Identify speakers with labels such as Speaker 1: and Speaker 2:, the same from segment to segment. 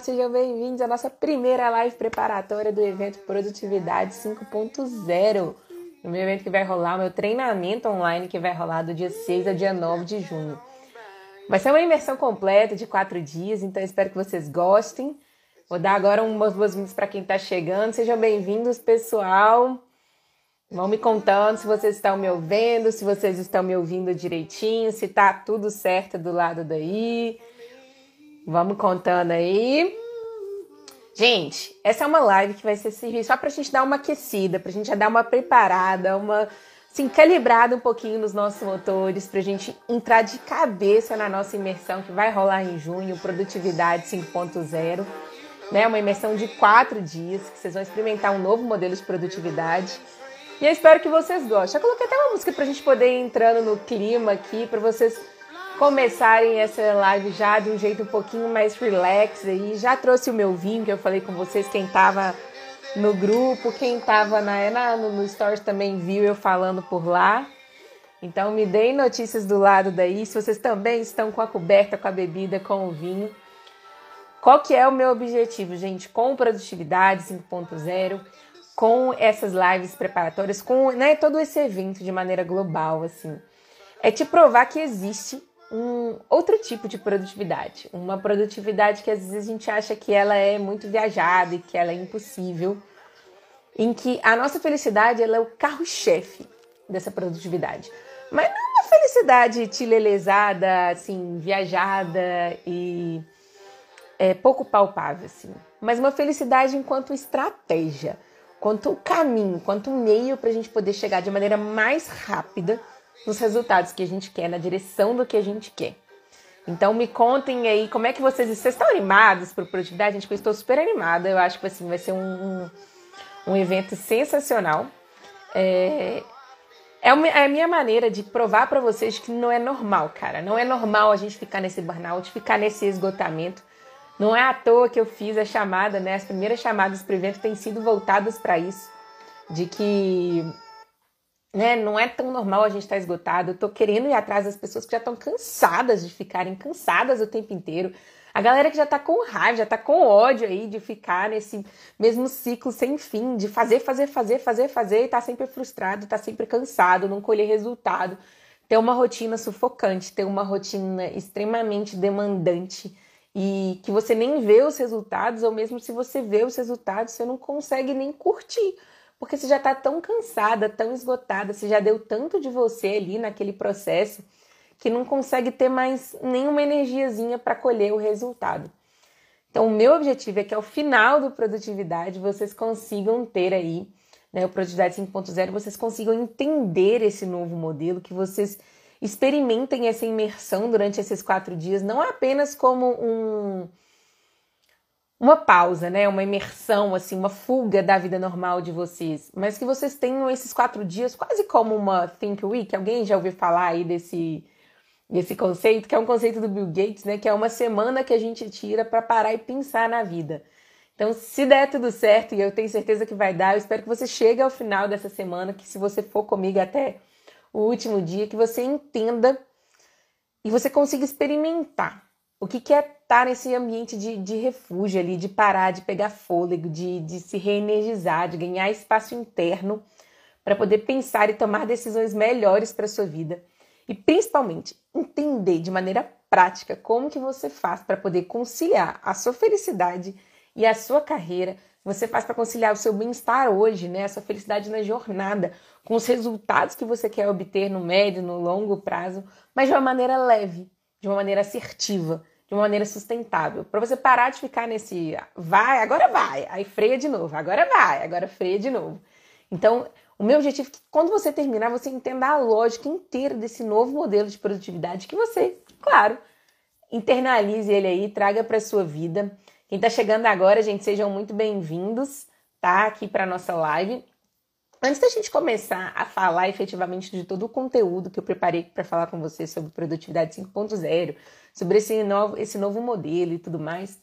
Speaker 1: Sejam bem-vindos à nossa primeira live preparatória do evento Produtividade 5.0. O meu evento que vai rolar, o meu treinamento online que vai rolar do dia 6 ao dia 9 de junho. Vai ser uma imersão completa de quatro dias, então espero que vocês gostem. Vou dar agora umas boas-vindas para quem está chegando. Sejam bem-vindos, pessoal. Vão me contando se vocês estão me ouvindo, se vocês estão me ouvindo direitinho, se tá tudo certo do lado daí. Vamos contando aí. Gente, essa é uma live que vai ser servir só pra gente dar uma aquecida, pra gente já dar uma preparada, uma assim, calibrada um pouquinho nos nossos motores, pra gente entrar de cabeça na nossa imersão que vai rolar em junho, Produtividade 5.0. Né, uma imersão de quatro dias, que vocês vão experimentar um novo modelo de produtividade. E eu espero que vocês gostem. Eu coloquei até uma música pra gente poder ir entrando no clima aqui, pra vocês começarem essa live já de um jeito um pouquinho mais relax aí. Já trouxe o meu vinho que eu falei com vocês, quem tava no grupo, quem tava na, na, no Stories também viu eu falando por lá. Então me deem notícias do lado daí, se vocês também estão com a coberta, com a bebida, com o vinho. Qual que é o meu objetivo, gente? Com produtividade 5.0, com essas lives preparatórias, com né, todo esse evento de maneira global, assim. É te provar que existe um outro tipo de produtividade, uma produtividade que às vezes a gente acha que ela é muito viajada e que ela é impossível, em que a nossa felicidade ela é o carro-chefe dessa produtividade. Mas não uma felicidade tilelezada, assim, viajada e é, pouco palpável, assim, mas uma felicidade enquanto estratégia, quanto caminho, quanto meio para a gente poder chegar de maneira mais rápida nos resultados que a gente quer, na direção do que a gente quer. Então me contem aí como é que vocês, vocês estão animados para produtividade? Gente, eu estou super animada. Eu acho que assim, vai ser um, um, um evento sensacional. É, é, é a minha maneira de provar para vocês que não é normal, cara. Não é normal a gente ficar nesse burnout, ficar nesse esgotamento. Não é à toa que eu fiz a chamada, né? As primeiras chamadas para o evento têm sido voltadas para isso, de que né? Não é tão normal a gente estar tá esgotado. Eu tô querendo ir atrás das pessoas que já estão cansadas de ficarem cansadas o tempo inteiro. A galera que já tá com raiva, já tá com ódio aí de ficar nesse mesmo ciclo sem fim, de fazer, fazer, fazer, fazer, fazer e tá sempre frustrado, tá sempre cansado, não colher resultado. Ter uma rotina sufocante, ter uma rotina extremamente demandante e que você nem vê os resultados, ou mesmo se você vê os resultados, você não consegue nem curtir porque você já está tão cansada, tão esgotada, você já deu tanto de você ali naquele processo que não consegue ter mais nenhuma energiazinha para colher o resultado. Então, o meu objetivo é que ao final do produtividade vocês consigam ter aí, né, o produtividade 5.0, vocês consigam entender esse novo modelo, que vocês experimentem essa imersão durante esses quatro dias, não apenas como um uma pausa, né? Uma imersão, assim, uma fuga da vida normal de vocês. Mas que vocês tenham esses quatro dias quase como uma Think Week. Alguém já ouviu falar aí desse, desse conceito? Que é um conceito do Bill Gates, né? Que é uma semana que a gente tira para parar e pensar na vida. Então, se der tudo certo, e eu tenho certeza que vai dar, eu espero que você chegue ao final dessa semana, que se você for comigo até o último dia, que você entenda e você consiga experimentar o que, que é estar nesse ambiente de, de refúgio ali, de parar, de pegar fôlego, de, de se reenergizar, de ganhar espaço interno para poder pensar e tomar decisões melhores para sua vida. E principalmente entender de maneira prática como que você faz para poder conciliar a sua felicidade e a sua carreira, você faz para conciliar o seu bem-estar hoje, né, a sua felicidade na jornada, com os resultados que você quer obter no médio, no longo prazo, mas de uma maneira leve, de uma maneira assertiva, de uma maneira sustentável. Para você parar de ficar nesse vai, agora vai, aí freia de novo, agora vai, agora freia de novo. Então, o meu objetivo é que quando você terminar, você entenda a lógica inteira desse novo modelo de produtividade que você, claro, internalize ele aí, traga para sua vida. Quem está chegando agora, gente, sejam muito bem-vindos, tá? Aqui para nossa live. Antes da gente começar a falar efetivamente de todo o conteúdo que eu preparei para falar com vocês sobre produtividade 5.0, sobre esse novo, esse novo modelo e tudo mais,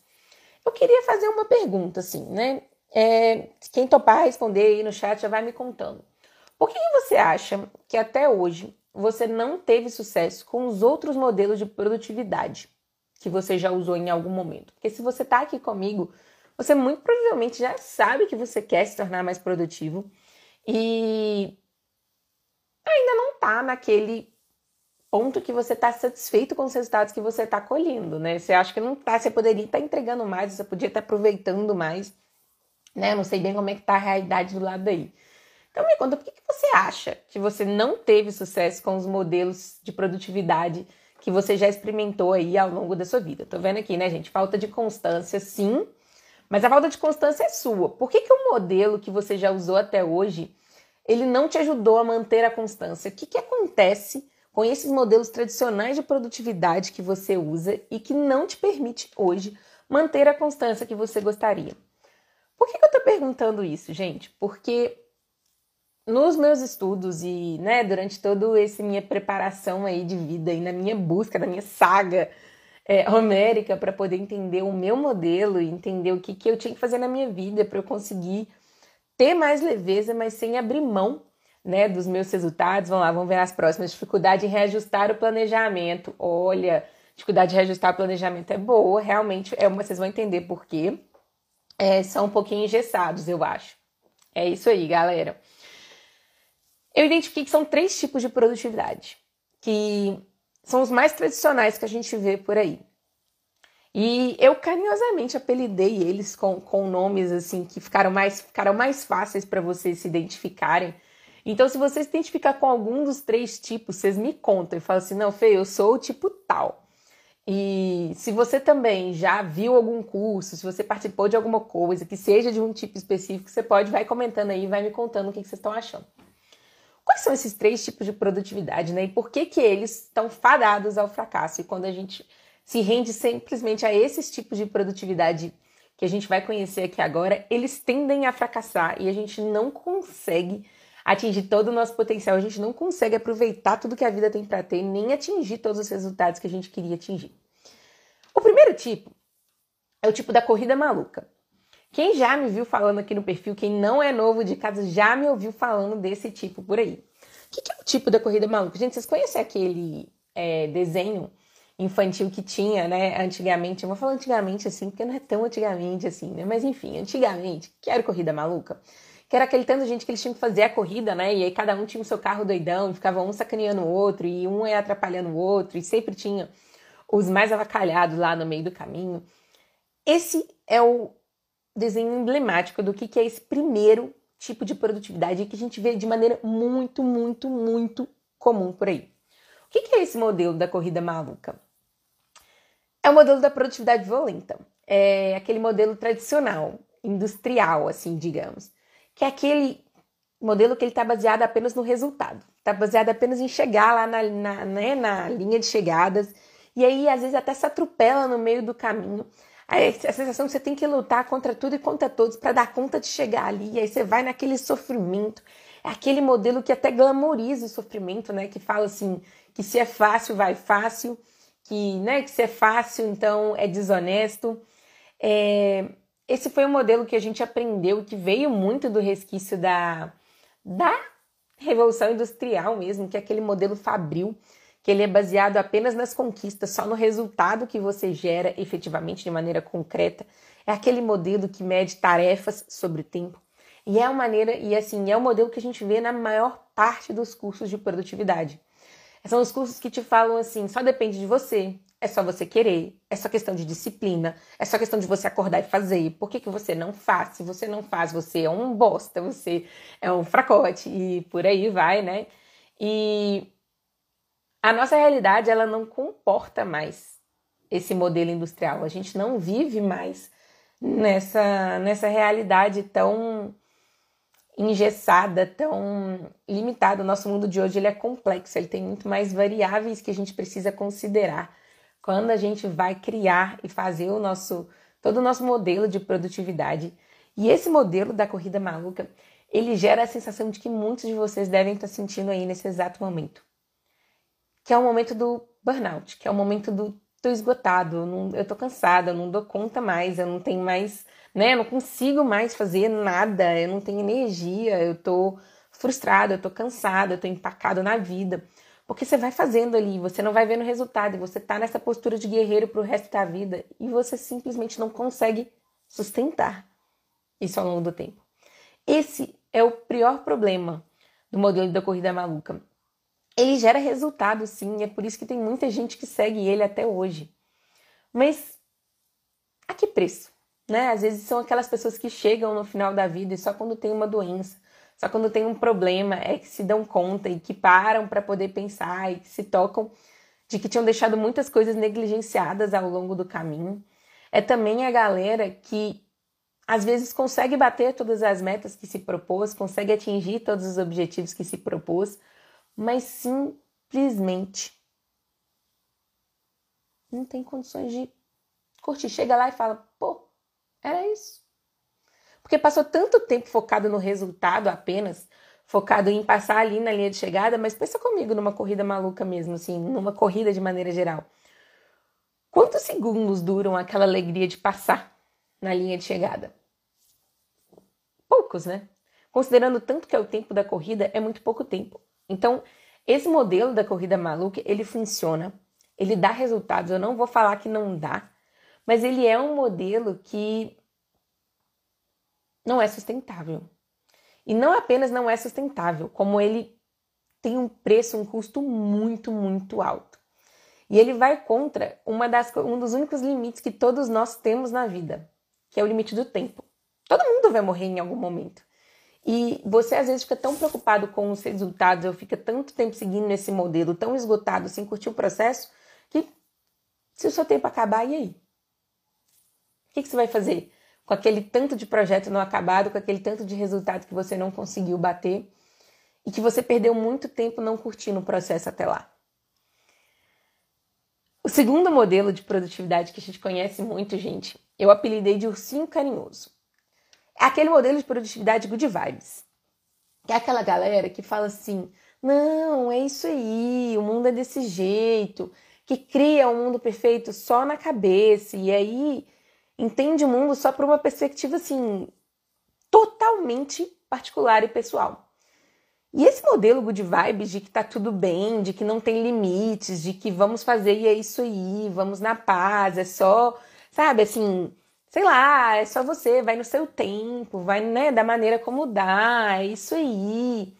Speaker 1: eu queria fazer uma pergunta, assim, né? É, quem topar responder aí no chat já vai me contando. Por que você acha que até hoje você não teve sucesso com os outros modelos de produtividade que você já usou em algum momento. Porque se você está aqui comigo, você muito provavelmente já sabe que você quer se tornar mais produtivo e ainda não está naquele ponto que você está satisfeito com os resultados que você está colhendo, né? Você acha que não está, você poderia estar tá entregando mais, você podia estar tá aproveitando mais, né? Eu não sei bem como é que está a realidade do lado daí. Então me conta, por que, que você acha que você não teve sucesso com os modelos de produtividade que você já experimentou aí ao longo da sua vida? Tô vendo aqui, né, gente? Falta de constância, sim, mas a falta de constância é sua. Por que, que o modelo que você já usou até hoje, ele não te ajudou a manter a constância? O que, que acontece com esses modelos tradicionais de produtividade que você usa e que não te permite hoje manter a constância que você gostaria? Por que, que eu tô perguntando isso, gente? Porque nos meus estudos e, né, durante toda essa minha preparação aí de vida e na minha busca, na minha saga é, homérica para poder entender o meu modelo e entender o que, que eu tinha que fazer na minha vida para eu conseguir ter mais leveza, mas sem abrir mão, né, dos meus resultados. Vamos lá, vamos ver as próximas. Dificuldade em reajustar o planejamento. Olha, dificuldade de reajustar o planejamento é boa, realmente é uma, vocês vão entender por quê. É, são um pouquinho engessados, eu acho. É isso aí, galera. Eu identifiquei que são três tipos de produtividade, que são os mais tradicionais que a gente vê por aí. E eu carinhosamente apelidei eles com, com nomes assim que ficaram mais, ficaram mais fáceis para vocês se identificarem. Então, se você se identificar com algum dos três tipos, vocês me contam e falam assim: não, Fê, eu sou o tipo tal. E se você também já viu algum curso, se você participou de alguma coisa que seja de um tipo específico, você pode vai comentando aí, vai me contando o que vocês estão achando. Quais são esses três tipos de produtividade, né? E por que, que eles estão fadados ao fracasso? E quando a gente se rende simplesmente a esses tipos de produtividade que a gente vai conhecer aqui agora, eles tendem a fracassar e a gente não consegue atingir todo o nosso potencial, a gente não consegue aproveitar tudo que a vida tem para ter, nem atingir todos os resultados que a gente queria atingir. O primeiro tipo é o tipo da corrida maluca. Quem já me viu falando aqui no perfil, quem não é novo de casa, já me ouviu falando desse tipo por aí. O que, que é o tipo da corrida maluca? Gente, vocês conhecem aquele é, desenho infantil que tinha, né, antigamente? Eu vou falar antigamente assim, porque não é tão antigamente assim, né? Mas enfim, antigamente, que era corrida maluca? Que era aquele tanto de gente que eles tinham que fazer a corrida, né? E aí cada um tinha o seu carro doidão, e ficava um sacaneando o outro, e um ia atrapalhando o outro, e sempre tinha os mais avacalhados lá no meio do caminho. Esse é o desenho emblemático do que, que é esse primeiro tipo de produtividade que a gente vê de maneira muito, muito, muito comum por aí. O que, que é esse modelo da corrida maluca? É o modelo da produtividade violenta. É aquele modelo tradicional, industrial, assim, digamos. Que é aquele modelo que ele está baseado apenas no resultado. Está baseado apenas em chegar lá na, na, né, na linha de chegadas. E aí, às vezes, até se atropela no meio do caminho a sensação que você tem que lutar contra tudo e contra todos para dar conta de chegar ali. E aí você vai naquele sofrimento. É aquele modelo que até glamoriza o sofrimento, né? Que fala assim, que se é fácil, vai fácil. Que, né, que se é fácil, então é desonesto. É, esse foi um modelo que a gente aprendeu que veio muito do resquício da, da Revolução Industrial mesmo, que é aquele modelo fabril que ele é baseado apenas nas conquistas, só no resultado que você gera efetivamente de maneira concreta. É aquele modelo que mede tarefas sobre tempo. E é a maneira, e assim, é o modelo que a gente vê na maior parte dos cursos de produtividade. São os cursos que te falam assim, só depende de você, é só você querer, é só questão de disciplina, é só questão de você acordar e fazer. Por que, que você não faz? Se você não faz, você é um bosta, você é um fracote e por aí vai, né? E a nossa realidade ela não comporta mais esse modelo industrial. A gente não vive mais nessa, nessa realidade tão engessada, tão limitada. O nosso mundo de hoje ele é complexo, ele tem muito mais variáveis que a gente precisa considerar quando a gente vai criar e fazer o nosso todo o nosso modelo de produtividade. E esse modelo da corrida maluca, ele gera a sensação de que muitos de vocês devem estar sentindo aí nesse exato momento que é o momento do burnout, que é o momento do tô esgotado, eu, não, eu tô cansada, eu não dou conta mais, eu não tenho mais, né, eu não consigo mais fazer nada, eu não tenho energia, eu tô frustrada, eu tô cansada, eu tô empacado na vida. Porque você vai fazendo ali, você não vai vendo resultado, e você tá nessa postura de guerreiro pro resto da vida e você simplesmente não consegue sustentar isso ao longo do tempo. Esse é o pior problema do modelo da corrida maluca. Ele gera resultado, sim, é por isso que tem muita gente que segue ele até hoje. Mas a que preço? Né? Às vezes são aquelas pessoas que chegam no final da vida e só quando tem uma doença, só quando tem um problema é que se dão conta e que param para poder pensar e que se tocam de que tinham deixado muitas coisas negligenciadas ao longo do caminho. É também a galera que às vezes consegue bater todas as metas que se propôs, consegue atingir todos os objetivos que se propôs, mas simplesmente não tem condições de curtir. Chega lá e fala, pô, era isso. Porque passou tanto tempo focado no resultado apenas, focado em passar ali na linha de chegada, mas pensa comigo numa corrida maluca mesmo, assim, numa corrida de maneira geral. Quantos segundos duram aquela alegria de passar na linha de chegada? Poucos, né? Considerando tanto que é o tempo da corrida, é muito pouco tempo. Então, esse modelo da corrida maluca, ele funciona, ele dá resultados. Eu não vou falar que não dá, mas ele é um modelo que não é sustentável. E não apenas não é sustentável, como ele tem um preço, um custo muito, muito alto. E ele vai contra uma das, um dos únicos limites que todos nós temos na vida, que é o limite do tempo. Todo mundo vai morrer em algum momento. E você às vezes fica tão preocupado com os resultados, ou fica tanto tempo seguindo esse modelo, tão esgotado, sem curtir o processo, que se o seu tempo acabar, e aí? O que, que você vai fazer com aquele tanto de projeto não acabado, com aquele tanto de resultado que você não conseguiu bater e que você perdeu muito tempo não curtindo o processo até lá? O segundo modelo de produtividade que a gente conhece muito, gente, eu apelidei de ursinho carinhoso. É aquele modelo de produtividade good vibes. Que é aquela galera que fala assim: não, é isso aí, o mundo é desse jeito, que cria um mundo perfeito só na cabeça, e aí entende o mundo só por uma perspectiva assim totalmente particular e pessoal. E esse modelo good vibes de que tá tudo bem, de que não tem limites, de que vamos fazer e é isso aí, vamos na paz, é só, sabe, assim, sei lá, é só você, vai no seu tempo, vai, né, da maneira como dá, é isso aí.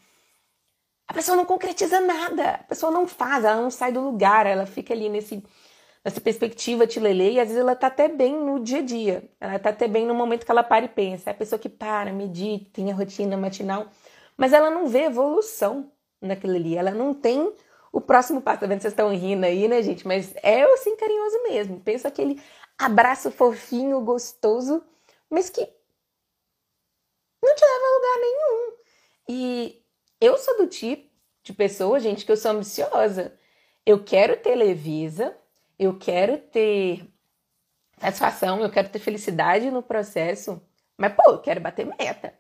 Speaker 1: A pessoa não concretiza nada, a pessoa não faz, ela não sai do lugar, ela fica ali nesse nessa perspectiva te lele, e às vezes ela tá até bem no dia a dia. Ela tá até bem no momento que ela para e pensa. É a pessoa que para, medita, tem a rotina matinal, mas ela não vê evolução naquilo ali. Ela não tem o próximo passo. Tá vendo? Vocês estão rindo aí, né, gente? Mas é assim carinhoso mesmo. Pensa aquele abraço fofinho, gostoso, mas que não te leva a lugar nenhum. E eu sou do tipo de pessoa, gente, que eu sou ambiciosa. Eu quero ter leveza, eu quero ter satisfação, eu quero ter felicidade no processo, mas, pô, eu quero bater meta.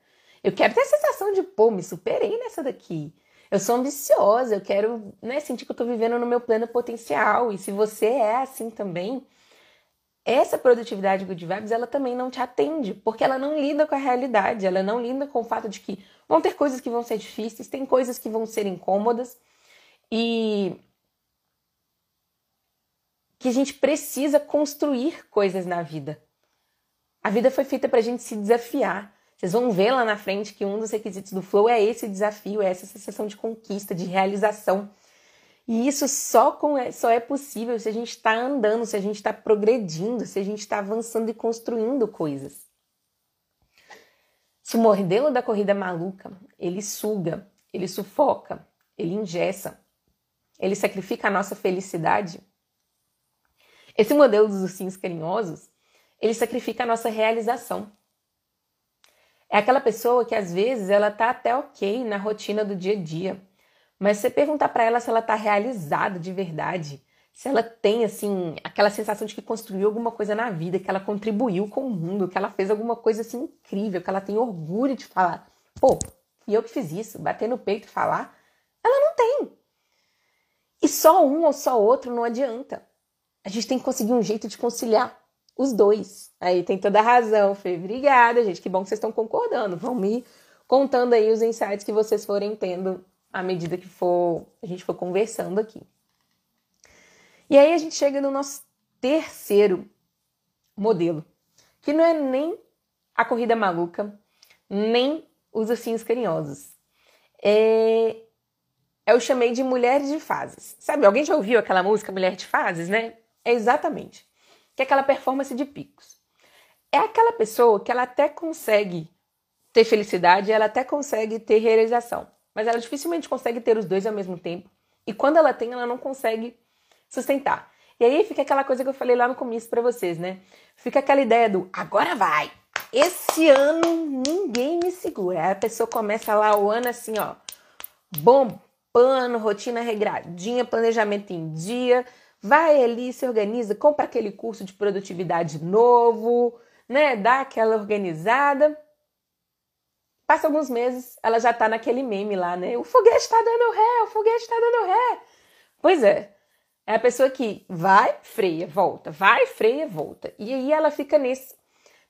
Speaker 1: Eu quero ter a sensação de, pô, me superei nessa daqui. Eu sou ambiciosa, eu quero né, sentir que eu tô vivendo no meu pleno potencial. E se você é assim também, essa produtividade good vibes, ela também não te atende, porque ela não lida com a realidade, ela não lida com o fato de que vão ter coisas que vão ser difíceis, tem coisas que vão ser incômodas. E que a gente precisa construir coisas na vida. A vida foi feita para a gente se desafiar. Vocês vão ver lá na frente que um dos requisitos do flow é esse desafio, é essa sensação de conquista, de realização. E isso só, com, é, só é possível se a gente está andando, se a gente está progredindo, se a gente está avançando e construindo coisas. Se o modelo da corrida maluca, ele suga, ele sufoca, ele ingessa, ele sacrifica a nossa felicidade, esse modelo dos ursinhos carinhosos, ele sacrifica a nossa realização. É aquela pessoa que às vezes ela tá até ok na rotina do dia a dia, mas você perguntar para ela se ela tá realizada de verdade, se ela tem assim aquela sensação de que construiu alguma coisa na vida, que ela contribuiu com o mundo, que ela fez alguma coisa assim incrível, que ela tem orgulho de falar, pô, e eu que fiz isso, bater no peito e falar, ela não tem. E só um ou só outro não adianta a gente tem que conseguir um jeito de conciliar os dois. Aí tem toda a razão, Fê. Obrigada, gente. Que bom que vocês estão concordando. Vão me contando aí os insights que vocês forem tendo à medida que for a gente for conversando aqui. E aí a gente chega no nosso terceiro modelo, que não é nem a corrida maluca, nem os ursinhos carinhosos. É, eu chamei de mulheres de fases. Sabe, alguém já ouviu aquela música Mulher de Fases, né? É exatamente. Que é aquela performance de picos. É aquela pessoa que ela até consegue ter felicidade, ela até consegue ter realização, mas ela dificilmente consegue ter os dois ao mesmo tempo. E quando ela tem, ela não consegue sustentar. E aí fica aquela coisa que eu falei lá no começo para vocês, né? Fica aquela ideia do agora vai. Esse ano ninguém me segura. Aí a pessoa começa lá o ano assim, ó, bombando, rotina regradinha, planejamento em dia, vai ali, se organiza, compra aquele curso de produtividade novo, né? Dá aquela organizada. Passa alguns meses, ela já tá naquele meme lá, né? O foguete tá dando ré, o foguete tá dando ré. Pois é, é a pessoa que vai, freia, volta, vai, freia, volta. E aí ela fica nesse,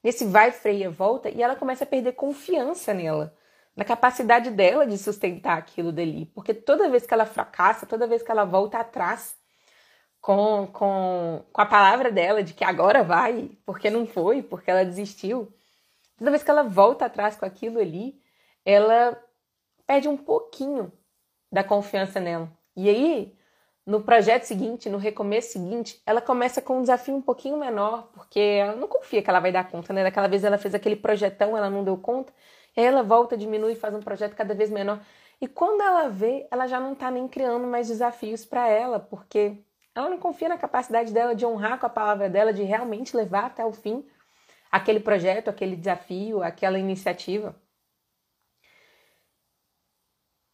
Speaker 1: nesse vai, freia, volta e ela começa a perder confiança nela, na capacidade dela de sustentar aquilo dali. Porque toda vez que ela fracassa, toda vez que ela volta atrás com, com, com a palavra dela de que agora vai, porque não foi, porque ela desistiu, toda vez que ela volta atrás com aquilo ali, ela perde um pouquinho da confiança nela. E aí no projeto seguinte, no recomeço seguinte, ela começa com um desafio um pouquinho menor, porque ela não confia que ela vai dar conta, né? Daquela vez ela fez aquele projetão, ela não deu conta, e aí ela volta, diminui e faz um projeto cada vez menor. E quando ela vê, ela já não está nem criando mais desafios para ela, porque ela não confia na capacidade dela de honrar com a palavra dela, de realmente levar até o fim aquele projeto, aquele desafio, aquela iniciativa.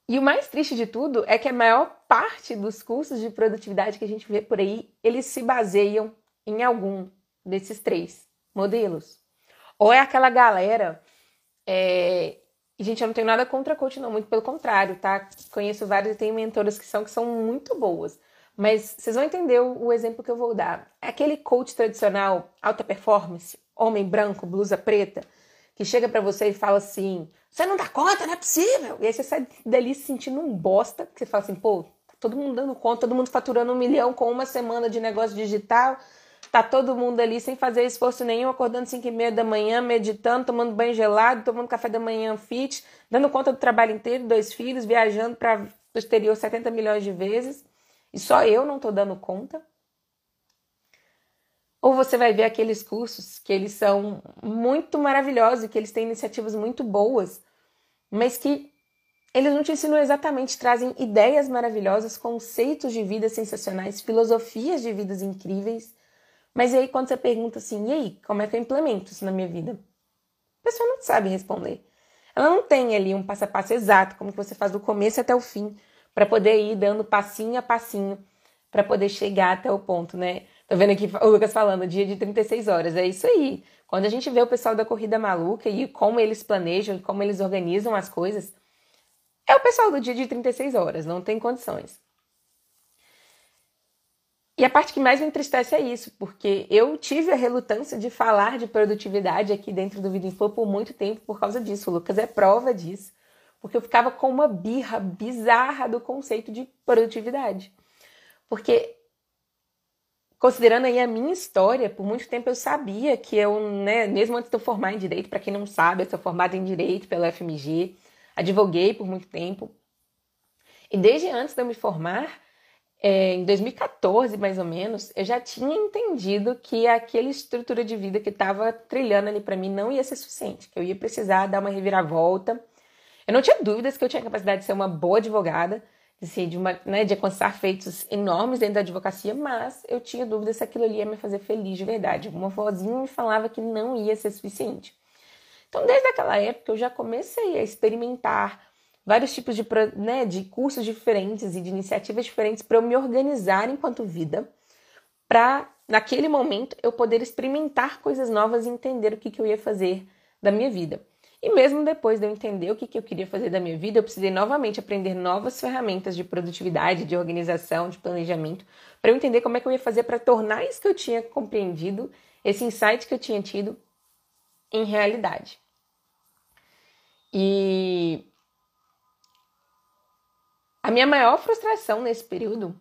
Speaker 1: E o mais triste de tudo é que a maior parte dos cursos de produtividade que a gente vê por aí, eles se baseiam em algum desses três modelos. Ou é aquela galera. É... Gente, eu não tenho nada contra coach, não, muito pelo contrário, tá? Conheço vários e tenho mentoras que são, que são muito boas. Mas vocês vão entender o, o exemplo que eu vou dar. É aquele coach tradicional, alta performance, homem branco, blusa preta, que chega para você e fala assim: você não dá conta, não é possível. E aí você sai dali se sentindo um bosta, que você fala assim, pô, tá todo mundo dando conta, todo mundo faturando um milhão com uma semana de negócio digital. Tá todo mundo ali sem fazer esforço nenhum, acordando 5 e meia da manhã, meditando, tomando banho gelado, tomando café da manhã fit, dando conta do trabalho inteiro, dois filhos, viajando para o exterior 70 milhões de vezes. E só eu não tô dando conta. Ou você vai ver aqueles cursos que eles são muito maravilhosos, que eles têm iniciativas muito boas, mas que eles não te ensinam exatamente, trazem ideias maravilhosas, conceitos de vida sensacionais, filosofias de vidas incríveis. Mas aí quando você pergunta assim, e aí, como é que eu implemento isso na minha vida? A pessoa não sabe responder. Ela não tem ali um passo a passo exato, como que você faz do começo até o fim, para poder ir dando passinho a passinho, para poder chegar até o ponto, né? Tô vendo aqui o Lucas falando, dia de 36 horas. É isso aí. Quando a gente vê o pessoal da corrida maluca e como eles planejam e como eles organizam as coisas, é o pessoal do dia de 36 horas, não tem condições. E a parte que mais me entristece é isso, porque eu tive a relutância de falar de produtividade aqui dentro do Vida Info por muito tempo por causa disso. O Lucas é prova disso, porque eu ficava com uma birra bizarra do conceito de produtividade. Porque considerando aí a minha história, por muito tempo eu sabia que eu, né, mesmo antes de eu formar em direito, para quem não sabe, eu sou formada em direito pela FMG, advoguei por muito tempo. E desde antes de eu me formar, é, em 2014 mais ou menos, eu já tinha entendido que aquela estrutura de vida que estava trilhando ali para mim não ia ser suficiente, que eu ia precisar dar uma reviravolta. Eu não tinha dúvidas que eu tinha capacidade de ser uma boa advogada, assim, de, uma, né, de alcançar feitos enormes dentro da advocacia, mas eu tinha dúvida se aquilo ali ia me fazer feliz de verdade. Uma vozinha me falava que não ia ser suficiente. Então, desde aquela época, eu já comecei a experimentar vários tipos de, né, de cursos diferentes e de iniciativas diferentes para eu me organizar enquanto vida, para, naquele momento, eu poder experimentar coisas novas e entender o que, que eu ia fazer da minha vida. E mesmo depois de eu entender o que, que eu queria fazer da minha vida, eu precisei novamente aprender novas ferramentas de produtividade, de organização, de planejamento, para eu entender como é que eu ia fazer para tornar isso que eu tinha compreendido, esse insight que eu tinha tido, em realidade. E A minha maior frustração nesse período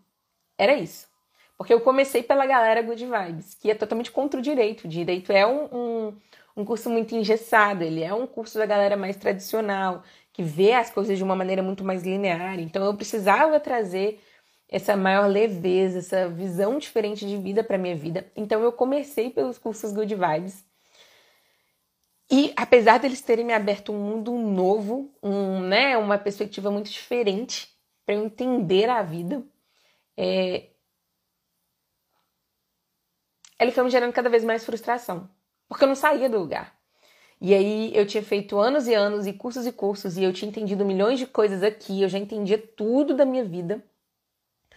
Speaker 1: era isso. Porque eu comecei pela galera Good Vibes, que é totalmente contra o direito. O direito é um, um, um curso muito engessado, ele é um curso da galera mais tradicional, que vê as coisas de uma maneira muito mais linear. Então eu precisava trazer essa maior leveza, essa visão diferente de vida para minha vida. Então eu comecei pelos cursos Good Vibes. E apesar deles terem me aberto um mundo novo, um, né, uma perspectiva muito diferente para eu entender a vida, é... ele foi me gerando cada vez mais frustração, porque eu não saía do lugar. E aí eu tinha feito anos e anos e cursos e cursos e eu tinha entendido milhões de coisas aqui, eu já entendia tudo da minha vida.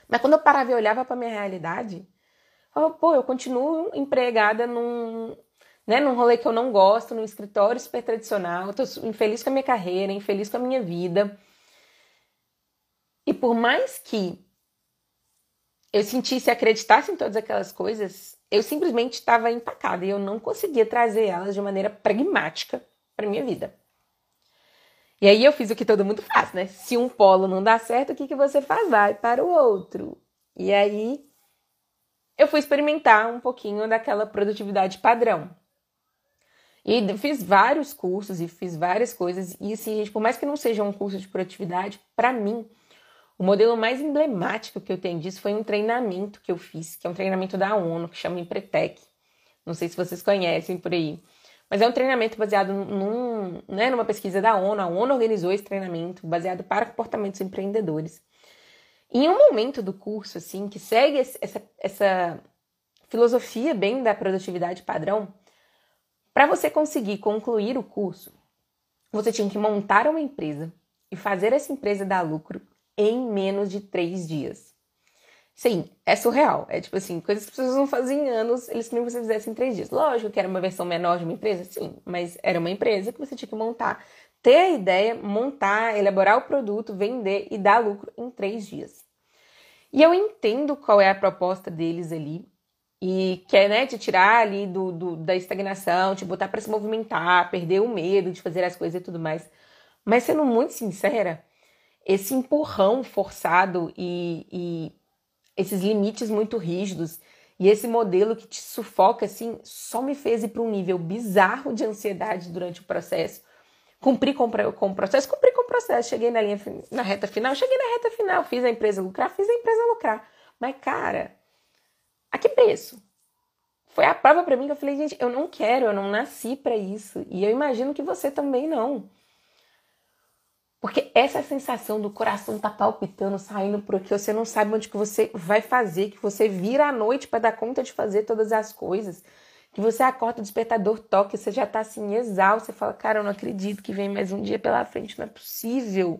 Speaker 1: Mas quando eu parava e olhava para minha realidade, eu falava, pô, eu continuo empregada num, né, num rolê que eu não gosto, num escritório super tradicional, eu tô infeliz com a minha carreira, infeliz com a minha vida. E por mais que eu sentisse e acreditasse em todas aquelas coisas, eu simplesmente estava empacada e eu não conseguia trazer elas de maneira pragmática para minha vida. E aí eu fiz o que todo mundo faz, né? Se um polo não dá certo, o que, que você faz? Vai para o outro. E aí eu fui experimentar um pouquinho daquela produtividade padrão. E fiz vários cursos e fiz várias coisas. E assim, gente, por mais que não seja um curso de produtividade, para mim, o modelo mais emblemático que eu tenho disso foi um treinamento que eu fiz, que é um treinamento da ONU, que chama Empretec. Não sei se vocês conhecem por aí. Mas é um treinamento baseado num, né, numa pesquisa da ONU. A ONU organizou esse treinamento baseado para comportamentos empreendedores. em um momento do curso, assim, que segue essa, essa filosofia bem da produtividade padrão, para você conseguir concluir o curso, você tinha que montar uma empresa e fazer essa empresa dar lucro em menos de três dias. Sim, é surreal. É tipo assim, coisas que as pessoas não fazem em anos, eles queriam que você fizesse em três dias. Lógico que era uma versão menor de uma empresa, sim, mas era uma empresa que você tinha que montar, ter a ideia, montar, elaborar o produto, vender e dar lucro em três dias. E eu entendo qual é a proposta deles ali. E quer, né, te tirar ali do, do da estagnação, te botar para se movimentar, perder o medo de fazer as coisas e tudo mais. Mas sendo muito sincera, esse empurrão forçado e, e esses limites muito rígidos e esse modelo que te sufoca assim só me fez ir para um nível bizarro de ansiedade durante o processo. Cumpri com, com o processo, cumpri com o processo, cheguei na linha na reta final, cheguei na reta final, fiz a empresa lucrar, fiz a empresa lucrar. Mas cara, a que preço? Foi a prova para mim que eu falei, gente, eu não quero, eu não nasci para isso. E eu imagino que você também não. Porque essa sensação do coração tá palpitando, saindo por aqui, você não sabe onde que você vai fazer, que você vira à noite para dar conta de fazer todas as coisas, que você acorda, o despertador toca, você já tá assim exausto, você fala, cara, eu não acredito que vem mais um dia pela frente, não é possível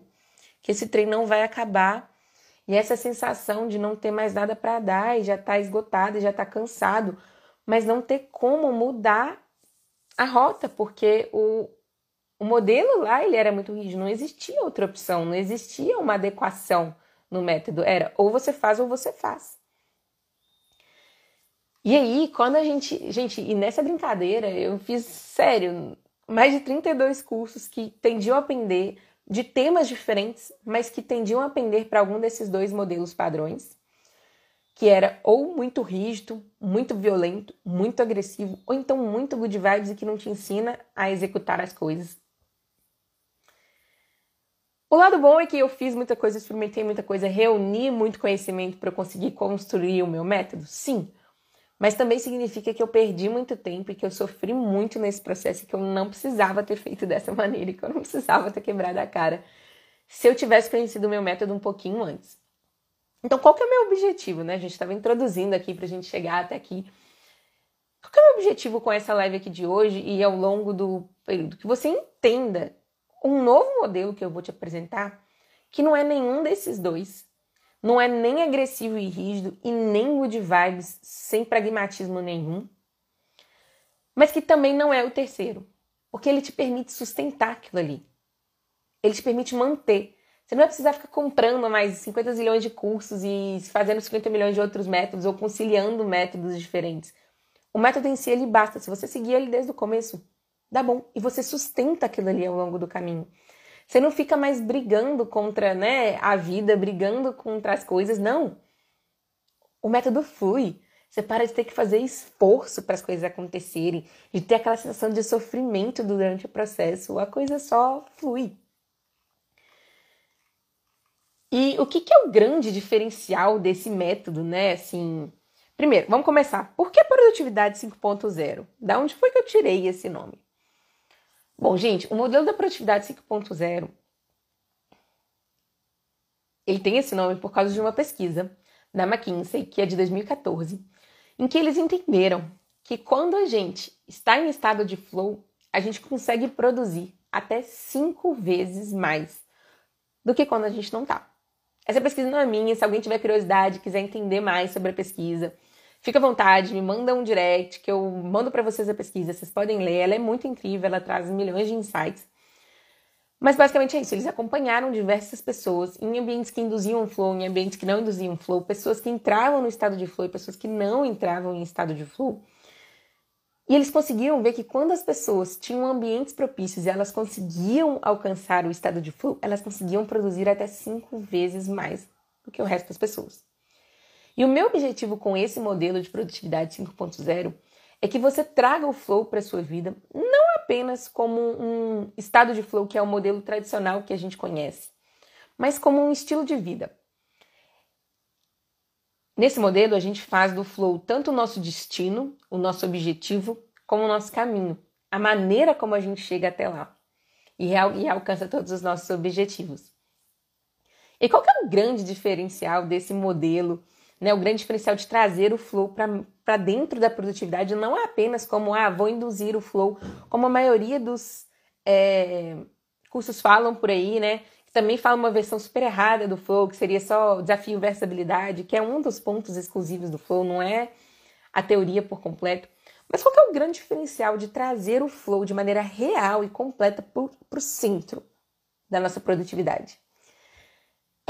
Speaker 1: que esse trem não vai acabar. E essa sensação de não ter mais nada para dar e já tá esgotado, e já tá cansado, mas não ter como mudar a rota, porque o, o modelo lá ele era muito rígido, não existia outra opção, não existia uma adequação no método, era ou você faz ou você faz. E aí, quando a gente, gente, e nessa brincadeira, eu fiz sério, mais de 32 cursos que tendiam a aprender de temas diferentes, mas que tendiam a aprender para algum desses dois modelos padrões, que era ou muito rígido, muito violento, muito agressivo, ou então muito good vibes e que não te ensina a executar as coisas o lado bom é que eu fiz muita coisa, experimentei muita coisa, reuni muito conhecimento para conseguir construir o meu método, sim. Mas também significa que eu perdi muito tempo e que eu sofri muito nesse processo que eu não precisava ter feito dessa maneira e que eu não precisava ter quebrado a cara se eu tivesse conhecido o meu método um pouquinho antes. Então, qual que é o meu objetivo, né? A gente estava introduzindo aqui para a gente chegar até aqui. Qual que é o meu objetivo com essa live aqui de hoje e ao longo do período? Que você entenda um novo modelo que eu vou te apresentar que não é nenhum desses dois. Não é nem agressivo e rígido e nem good vibes sem pragmatismo nenhum. Mas que também não é o terceiro, porque ele te permite sustentar aquilo ali. Ele te permite manter. Você não vai precisar ficar comprando mais 50 milhões de cursos e fazendo 50 milhões de outros métodos ou conciliando métodos diferentes. O método em si ele basta. Se você seguir ele desde o começo, dá bom. E você sustenta aquilo ali ao longo do caminho. Você não fica mais brigando contra né, a vida, brigando contra as coisas, não. O método flui. Você para de ter que fazer esforço para as coisas acontecerem, de ter aquela sensação de sofrimento durante o processo. A coisa só flui. E o que, que é o grande diferencial desse método, né? Assim, primeiro, vamos começar. Por que produtividade 5.0? Da onde foi que eu tirei esse nome? Bom, gente, o modelo da produtividade 5.0 ele tem esse nome por causa de uma pesquisa da McKinsey, que é de 2014, em que eles entenderam que quando a gente está em estado de flow, a gente consegue produzir até cinco vezes mais do que quando a gente não está. Essa pesquisa não é minha, se alguém tiver curiosidade, quiser entender mais sobre a pesquisa, Fica à vontade, me manda um direct que eu mando para vocês a pesquisa, vocês podem ler, ela é muito incrível, ela traz milhões de insights. Mas basicamente é isso, eles acompanharam diversas pessoas em ambientes que induziam flow, em ambientes que não induziam flow, pessoas que entravam no estado de flow e pessoas que não entravam em estado de flow. E eles conseguiram ver que quando as pessoas tinham ambientes propícios e elas conseguiam alcançar o estado de flow, elas conseguiam produzir até cinco vezes mais do que o resto das pessoas. E o meu objetivo com esse modelo de produtividade 5.0 é que você traga o flow para sua vida, não apenas como um estado de flow que é o modelo tradicional que a gente conhece, mas como um estilo de vida. Nesse modelo, a gente faz do flow tanto o nosso destino, o nosso objetivo, como o nosso caminho, a maneira como a gente chega até lá e, e alcança todos os nossos objetivos. E qual que é o grande diferencial desse modelo né, o grande diferencial de trazer o flow para dentro da produtividade não é apenas como, ah, vou induzir o flow, como a maioria dos é, cursos falam por aí, né? Também fala uma versão super errada do flow, que seria só desafio versus habilidade, que é um dos pontos exclusivos do flow, não é a teoria por completo. Mas qual é o grande diferencial de trazer o flow de maneira real e completa para o centro da nossa produtividade?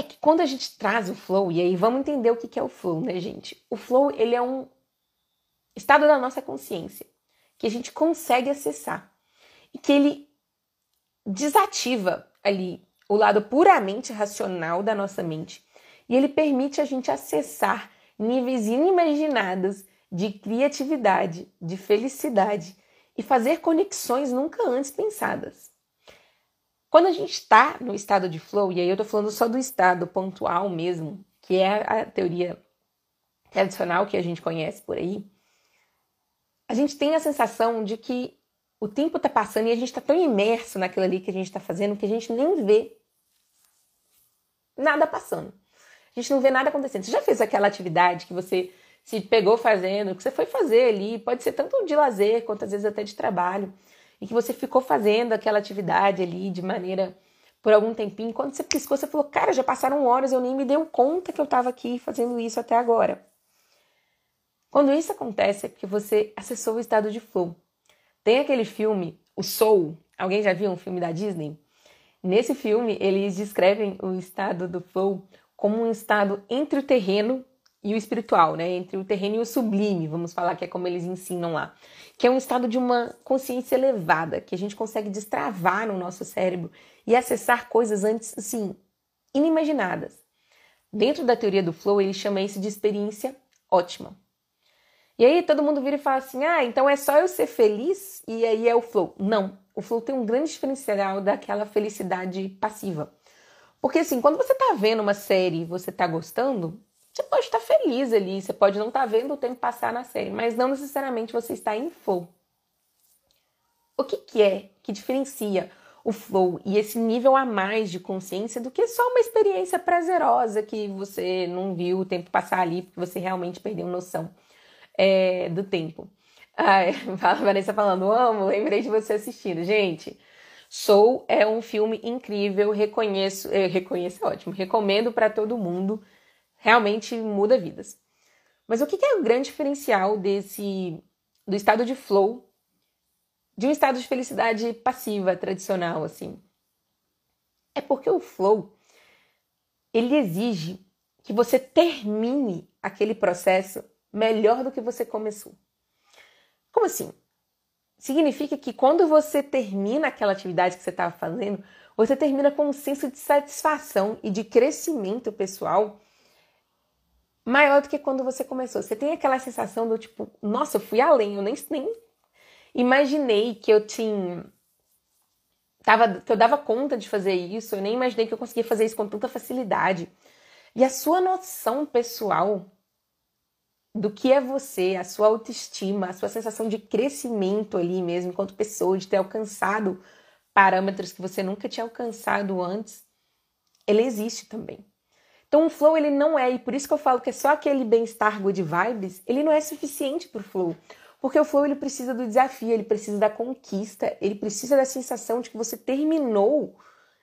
Speaker 1: É que quando a gente traz o flow, e aí vamos entender o que é o flow, né, gente? O flow, ele é um estado da nossa consciência que a gente consegue acessar e que ele desativa ali o lado puramente racional da nossa mente e ele permite a gente acessar níveis inimaginados de criatividade, de felicidade e fazer conexões nunca antes pensadas. Quando a gente está no estado de flow, e aí eu estou falando só do estado pontual mesmo, que é a teoria tradicional que a gente conhece por aí, a gente tem a sensação de que o tempo está passando e a gente está tão imerso naquilo ali que a gente está fazendo que a gente nem vê nada passando. A gente não vê nada acontecendo. Você já fez aquela atividade que você se pegou fazendo, que você foi fazer ali, pode ser tanto de lazer quanto às vezes até de trabalho e que você ficou fazendo aquela atividade ali de maneira por algum tempinho, quando você piscou, você falou: Cara, já passaram horas, eu nem me dei conta que eu estava aqui fazendo isso até agora. Quando isso acontece, é porque você acessou o estado de flow. Tem aquele filme, O Soul. Alguém já viu um filme da Disney? Nesse filme, eles descrevem o estado do flow como um estado entre o terreno e o espiritual, né? Entre o terreno e o sublime, vamos falar que é como eles ensinam lá, que é um estado de uma consciência elevada, que a gente consegue destravar no nosso cérebro e acessar coisas antes, assim, inimaginadas. Dentro da teoria do flow, ele chama isso de experiência ótima. E aí todo mundo vira e fala assim: "Ah, então é só eu ser feliz e aí é o flow". Não, o flow tem um grande diferencial daquela felicidade passiva. Porque assim, quando você tá vendo uma série e você tá gostando, você pode estar feliz ali, você pode não estar vendo o tempo passar na série, mas não necessariamente você está em flow. O que, que é que diferencia o flow e esse nível a mais de consciência do que só uma experiência prazerosa que você não viu o tempo passar ali porque você realmente perdeu noção é, do tempo. Ai, a Vanessa falando, amo, lembrei de você assistindo. Gente, Soul é um filme incrível, reconheço, eu reconheço é ótimo, recomendo para todo mundo realmente muda vidas. Mas o que é o grande diferencial desse do estado de flow de um estado de felicidade passiva tradicional assim? É porque o flow ele exige que você termine aquele processo melhor do que você começou. Como assim? Significa que quando você termina aquela atividade que você estava fazendo, você termina com um senso de satisfação e de crescimento pessoal maior do que quando você começou. Você tem aquela sensação do tipo, nossa, eu fui além, eu nem, nem imaginei que eu tinha. Tava, que eu dava conta de fazer isso, eu nem imaginei que eu conseguia fazer isso com tanta facilidade. E a sua noção pessoal do que é você, a sua autoestima, a sua sensação de crescimento ali mesmo, enquanto pessoa, de ter alcançado parâmetros que você nunca tinha alcançado antes, ele existe também. Então o flow ele não é, e por isso que eu falo que é só aquele bem-estar good vibes, ele não é suficiente para o flow. Porque o flow ele precisa do desafio, ele precisa da conquista, ele precisa da sensação de que você terminou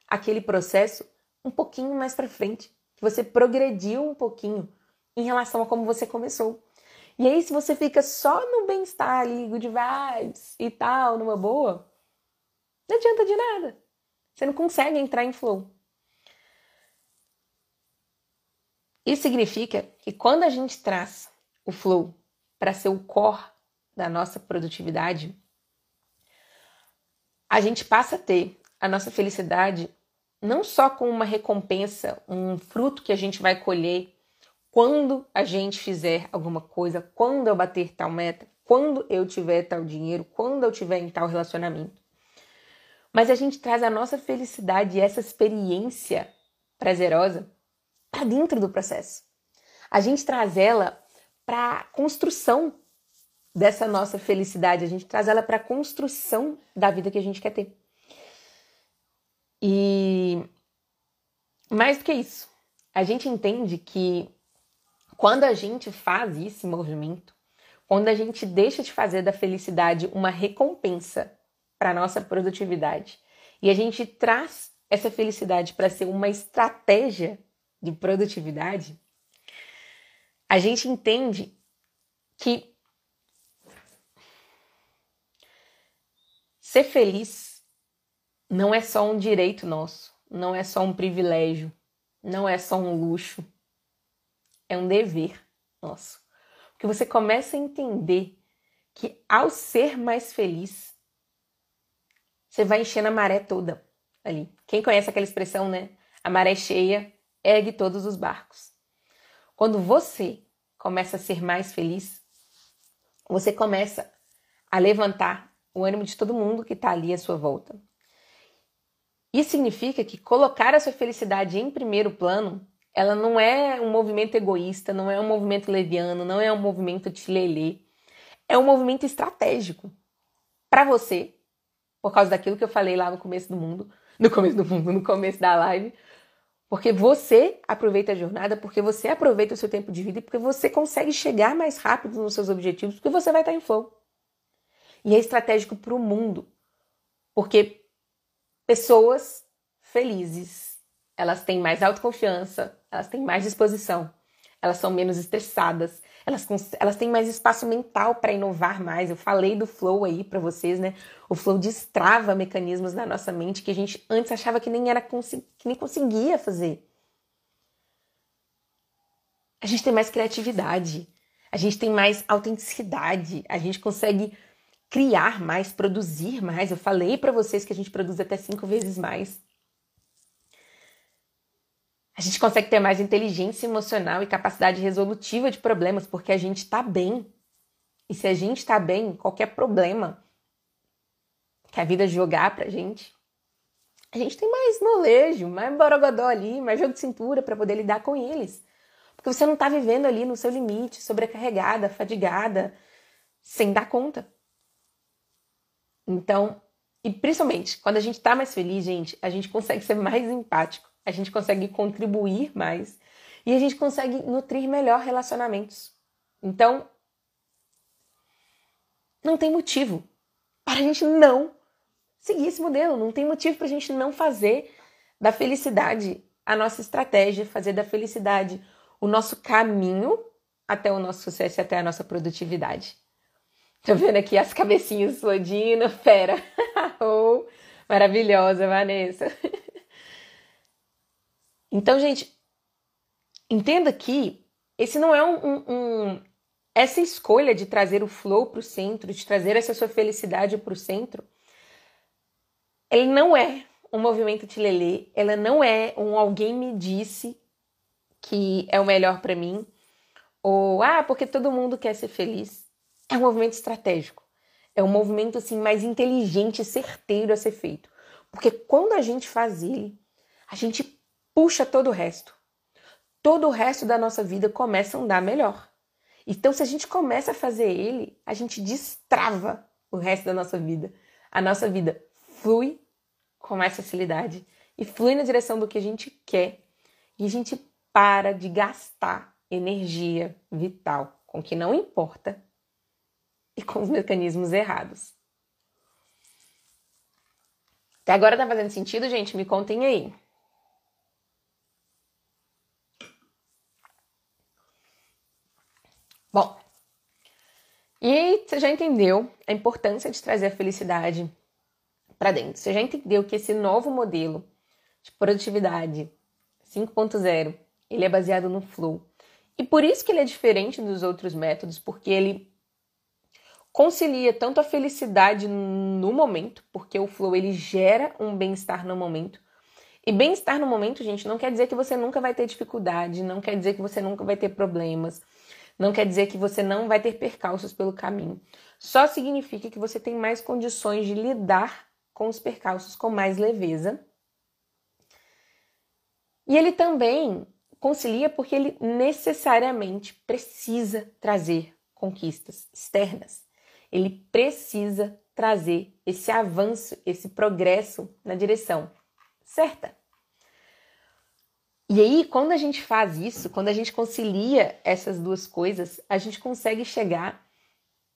Speaker 1: aquele processo um pouquinho mais para frente, que você progrediu um pouquinho em relação a como você começou. E aí se você fica só no bem-estar ali, good vibes e tal, numa boa, não adianta de nada. Você não consegue entrar em flow. Isso significa que quando a gente traz o flow para ser o core da nossa produtividade, a gente passa a ter a nossa felicidade não só com uma recompensa, um fruto que a gente vai colher quando a gente fizer alguma coisa, quando eu bater tal meta, quando eu tiver tal dinheiro, quando eu tiver em tal relacionamento. Mas a gente traz a nossa felicidade e essa experiência prazerosa para dentro do processo. A gente traz ela para a construção dessa nossa felicidade, a gente traz ela para a construção da vida que a gente quer ter. E mais do que isso, a gente entende que quando a gente faz esse movimento, quando a gente deixa de fazer da felicidade uma recompensa para nossa produtividade e a gente traz essa felicidade para ser uma estratégia de produtividade, a gente entende que ser feliz não é só um direito nosso, não é só um privilégio, não é só um luxo, é um dever nosso. Porque você começa a entender que ao ser mais feliz, você vai enchendo a maré toda ali. Quem conhece aquela expressão, né? A maré cheia ergue todos os barcos. Quando você começa a ser mais feliz, você começa a levantar o ânimo de todo mundo que está ali à sua volta. Isso significa que colocar a sua felicidade em primeiro plano, ela não é um movimento egoísta, não é um movimento leviano, não é um movimento de lelê. É um movimento estratégico para você, por causa daquilo que eu falei lá no começo do mundo, no começo do mundo, no começo da live, porque você aproveita a jornada, porque você aproveita o seu tempo de vida e porque você consegue chegar mais rápido nos seus objetivos, porque você vai estar em flow. E é estratégico para o mundo, porque pessoas felizes, elas têm mais autoconfiança, elas têm mais disposição, elas são menos estressadas, elas, elas têm mais espaço mental para inovar mais. Eu falei do flow aí para vocês, né? O flow destrava mecanismos na nossa mente que a gente antes achava que nem era que nem conseguia fazer. A gente tem mais criatividade, a gente tem mais autenticidade, a gente consegue criar mais, produzir mais. Eu falei para vocês que a gente produz até cinco vezes mais. A gente consegue ter mais inteligência emocional e capacidade resolutiva de problemas porque a gente está bem. E se a gente está bem, qualquer problema que a vida jogar pra gente, a gente tem mais molejo, mais borogodó ali, mais jogo de cintura para poder lidar com eles. Porque você não está vivendo ali no seu limite, sobrecarregada, fadigada, sem dar conta. Então, e principalmente, quando a gente está mais feliz, gente, a gente consegue ser mais empático a gente consegue contribuir mais e a gente consegue nutrir melhor relacionamentos. Então, não tem motivo para a gente não seguir esse modelo, não tem motivo para a gente não fazer da felicidade a nossa estratégia, fazer da felicidade o nosso caminho até o nosso sucesso e até a nossa produtividade. Tô vendo aqui as cabecinhas explodindo, fera. oh, maravilhosa, Vanessa. Então, gente, entenda que esse não é um, um, um essa escolha de trazer o flow para o centro, de trazer essa sua felicidade para o centro, ele não é um movimento tilelê, ela não é um alguém me disse que é o melhor para mim, ou ah, porque todo mundo quer ser feliz. É um movimento estratégico. É um movimento assim mais inteligente certeiro a ser feito. Porque quando a gente faz ele, a gente puxa todo o resto. Todo o resto da nossa vida começa a andar melhor. Então, se a gente começa a fazer ele, a gente destrava o resto da nossa vida. A nossa vida flui com mais facilidade e flui na direção do que a gente quer. E a gente para de gastar energia vital com o que não importa e com os mecanismos errados. Até agora tá fazendo sentido, gente? Me contem aí. Bom, e você já entendeu a importância de trazer a felicidade para dentro. Você já entendeu que esse novo modelo de produtividade 5.0, ele é baseado no flow. E por isso que ele é diferente dos outros métodos, porque ele concilia tanto a felicidade no momento, porque o flow ele gera um bem-estar no momento. E bem-estar no momento, gente, não quer dizer que você nunca vai ter dificuldade, não quer dizer que você nunca vai ter problemas, não quer dizer que você não vai ter percalços pelo caminho. Só significa que você tem mais condições de lidar com os percalços com mais leveza. E ele também concilia porque ele necessariamente precisa trazer conquistas externas. Ele precisa trazer esse avanço, esse progresso na direção certa. E aí, quando a gente faz isso, quando a gente concilia essas duas coisas, a gente consegue chegar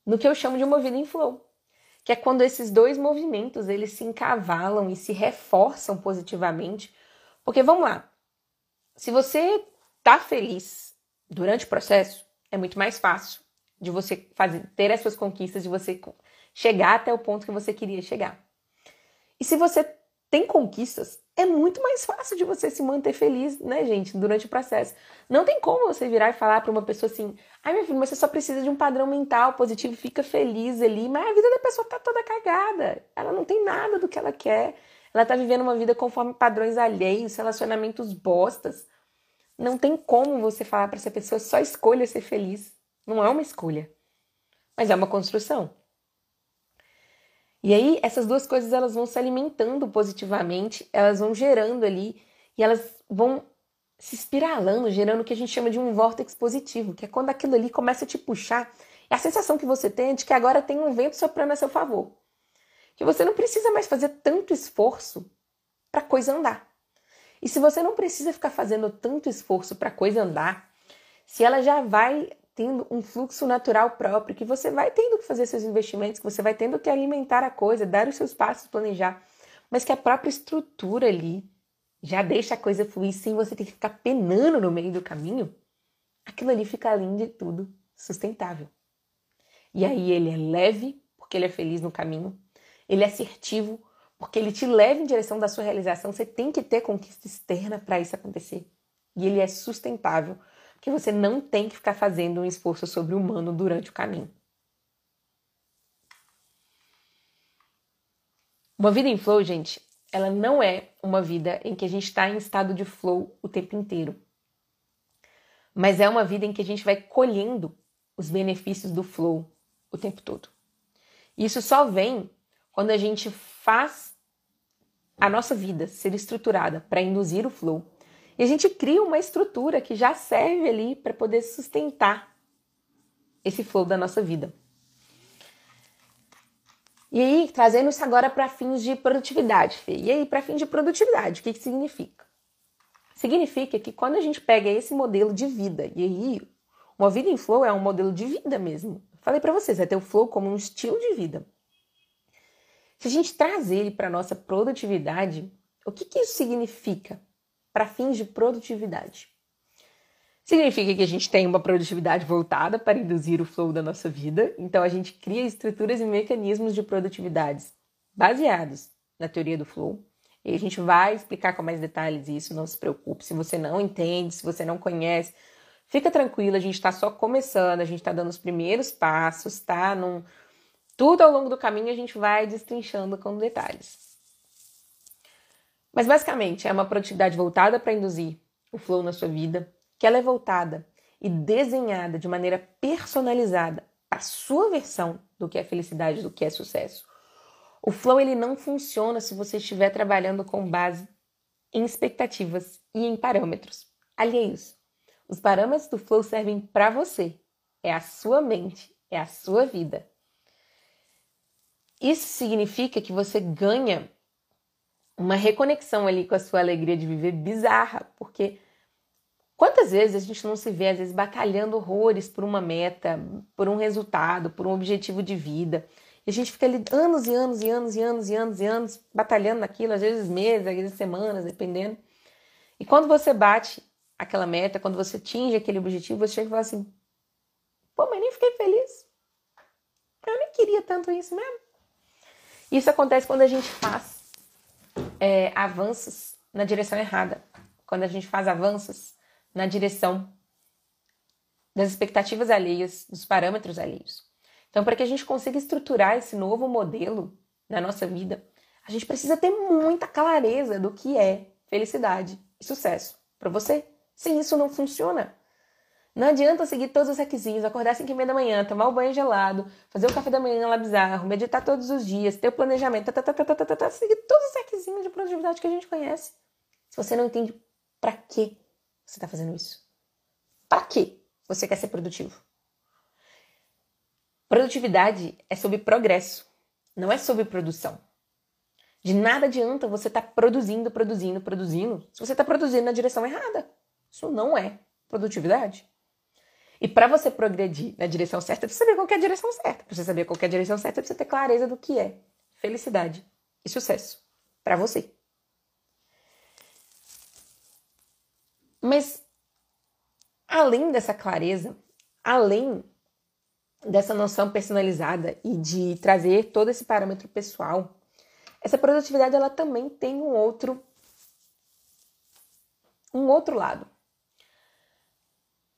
Speaker 1: no que eu chamo de uma vida em flow, que é quando esses dois movimentos eles se encavalam e se reforçam positivamente. Porque vamos lá, se você tá feliz durante o processo, é muito mais fácil de você fazer ter as suas conquistas, de você chegar até o ponto que você queria chegar. E se você tem conquistas, é muito mais fácil de você se manter feliz, né, gente, durante o processo. Não tem como você virar e falar para uma pessoa assim: ai, meu filho, mas você só precisa de um padrão mental positivo, fica feliz ali, mas a vida da pessoa tá toda cagada. Ela não tem nada do que ela quer. Ela tá vivendo uma vida conforme padrões alheios, relacionamentos bostas. Não tem como você falar para essa pessoa só escolha ser feliz. Não é uma escolha, mas é uma construção. E aí essas duas coisas elas vão se alimentando positivamente, elas vão gerando ali e elas vão se espiralando, gerando o que a gente chama de um vórtice positivo, que é quando aquilo ali começa a te puxar. É a sensação que você tem de que agora tem um vento soprando a seu favor. Que você não precisa mais fazer tanto esforço para coisa andar. E se você não precisa ficar fazendo tanto esforço para coisa andar, se ela já vai tendo um fluxo natural próprio, que você vai tendo que fazer seus investimentos, que você vai tendo que alimentar a coisa, dar os seus passos, planejar, mas que a própria estrutura ali já deixa a coisa fluir sem você ter que ficar penando no meio do caminho, aquilo ali fica além de tudo sustentável. E aí ele é leve, porque ele é feliz no caminho, ele é assertivo, porque ele te leva em direção da sua realização, você tem que ter conquista externa para isso acontecer. E ele é sustentável, que você não tem que ficar fazendo um esforço sobre-humano durante o caminho. Uma vida em flow, gente, ela não é uma vida em que a gente está em estado de flow o tempo inteiro. Mas é uma vida em que a gente vai colhendo os benefícios do flow o tempo todo. Isso só vem quando a gente faz a nossa vida ser estruturada para induzir o flow e a gente cria uma estrutura que já serve ali para poder sustentar esse flow da nossa vida. E aí, trazendo isso agora para fins de produtividade, Fê. E aí, para fins de produtividade, o que, que significa? Significa que quando a gente pega esse modelo de vida, e aí, uma vida em flow é um modelo de vida mesmo. Falei para vocês, é ter o flow como um estilo de vida. Se a gente traz ele para nossa produtividade, o que, que isso significa? Para fins de produtividade. Significa que a gente tem uma produtividade voltada para induzir o flow da nossa vida, então a gente cria estruturas e mecanismos de produtividades baseados na teoria do flow. E a gente vai explicar com mais detalhes isso, não se preocupe. Se você não entende, se você não conhece, fica tranquilo, a gente está só começando, a gente está dando os primeiros passos, tá? Num... Tudo ao longo do caminho a gente vai destrinchando com detalhes. Mas basicamente é uma produtividade voltada para induzir o flow na sua vida, que ela é voltada e desenhada de maneira personalizada para a sua versão do que é felicidade, do que é sucesso. O flow ele não funciona se você estiver trabalhando com base em expectativas e em parâmetros alheios. Os parâmetros do flow servem para você. É a sua mente, é a sua vida. Isso significa que você ganha uma reconexão ali com a sua alegria de viver bizarra, porque quantas vezes a gente não se vê, às vezes, batalhando horrores por uma meta, por um resultado, por um objetivo de vida. E a gente fica ali anos e anos e anos e anos e anos e anos batalhando naquilo, às vezes meses, às vezes semanas, dependendo. E quando você bate aquela meta, quando você atinge aquele objetivo, você chega e fala assim: pô, mas nem fiquei feliz. Eu nem queria tanto isso mesmo. Isso acontece quando a gente faz é, avanços na direção errada. Quando a gente faz avanços na direção das expectativas alheias, dos parâmetros alheios. Então, para que a gente consiga estruturar esse novo modelo na nossa vida, a gente precisa ter muita clareza do que é felicidade e sucesso para você. Sem isso não funciona. Não adianta seguir todos os requisitos, acordar às 5 e meia da manhã, tomar o banho gelado, fazer o café da manhã lá bizarro, meditar todos os dias, ter o planejamento, tá, tá, tá, tá, tá, seguir todos os requisitos de produtividade que a gente conhece. Se você não entende para que você está fazendo isso. Para que você quer ser produtivo? Produtividade é sobre progresso, não é sobre produção. De nada adianta você estar tá produzindo, produzindo, produzindo, se você está produzindo na direção errada. Isso não é produtividade. E para você progredir na direção certa, você saber qual é a direção certa. Para você saber qual é a direção certa, você ter clareza do que é felicidade e sucesso para você. Mas além dessa clareza, além dessa noção personalizada e de trazer todo esse parâmetro pessoal, essa produtividade ela também tem um outro um outro lado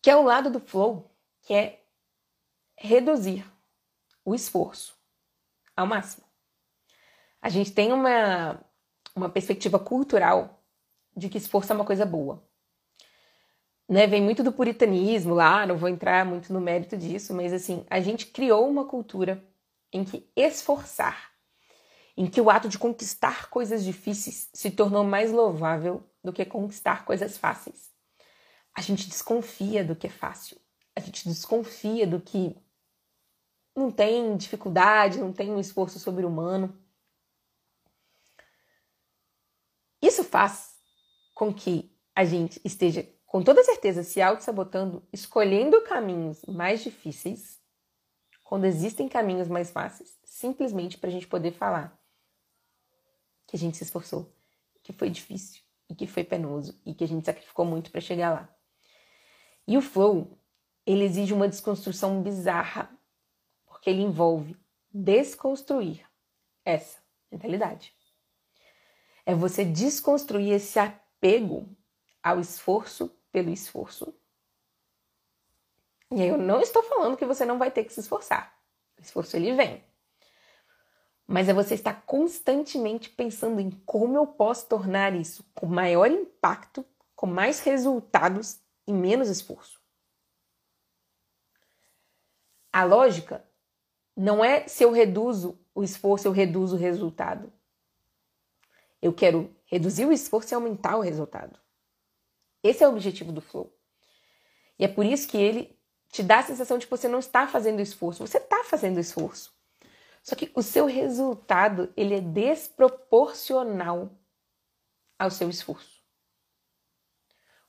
Speaker 1: que é o lado do flow, que é reduzir o esforço ao máximo. A gente tem uma, uma perspectiva cultural de que esforço é uma coisa boa. Né, vem muito do puritanismo lá, não vou entrar muito no mérito disso, mas assim, a gente criou uma cultura em que esforçar, em que o ato de conquistar coisas difíceis se tornou mais louvável do que conquistar coisas fáceis a gente desconfia do que é fácil. A gente desconfia do que não tem dificuldade, não tem um esforço sobre-humano. Isso faz com que a gente esteja, com toda certeza, se auto-sabotando, escolhendo caminhos mais difíceis, quando existem caminhos mais fáceis, simplesmente para a gente poder falar que a gente se esforçou, que foi difícil e que foi penoso e que a gente sacrificou muito para chegar lá. E o flow, ele exige uma desconstrução bizarra, porque ele envolve desconstruir essa mentalidade. É você desconstruir esse apego ao esforço pelo esforço. E eu não estou falando que você não vai ter que se esforçar. O esforço ele vem. Mas é você estar constantemente pensando em como eu posso tornar isso com maior impacto, com mais resultados e menos esforço. A lógica não é se eu reduzo o esforço, eu reduzo o resultado. Eu quero reduzir o esforço e aumentar o resultado. Esse é o objetivo do flow. E é por isso que ele te dá a sensação de que você não está fazendo esforço. Você está fazendo esforço. Só que o seu resultado ele é desproporcional ao seu esforço.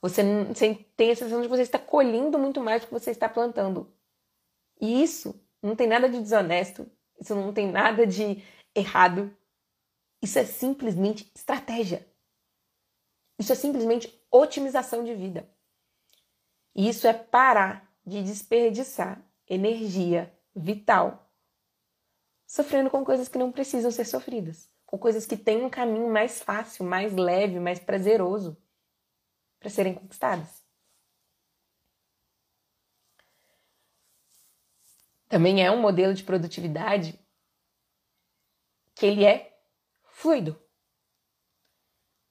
Speaker 1: Você, você tem a sensação de que você está colhendo muito mais do que você está plantando. E isso não tem nada de desonesto, isso não tem nada de errado. Isso é simplesmente estratégia. Isso é simplesmente otimização de vida. E isso é parar de desperdiçar energia vital sofrendo com coisas que não precisam ser sofridas, com coisas que têm um caminho mais fácil, mais leve, mais prazeroso para serem conquistadas. Também é um modelo de produtividade que ele é fluido.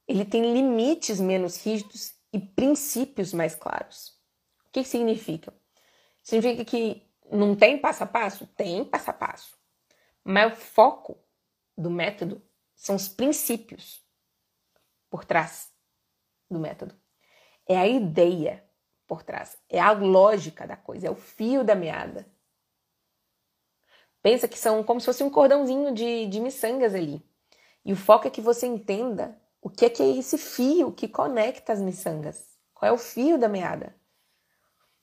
Speaker 1: ele tem limites menos rígidos e princípios mais claros. O que, significa? Significa que não tem passo a passo? Tem passo a passo. Mas o foco do método são os princípios por trás do método. É a ideia por trás, é a lógica da coisa, é o fio da meada. Pensa que são como se fosse um cordãozinho de, de miçangas ali. E o foco é que você entenda o que é, que é esse fio que conecta as miçangas. Qual é o fio da meada?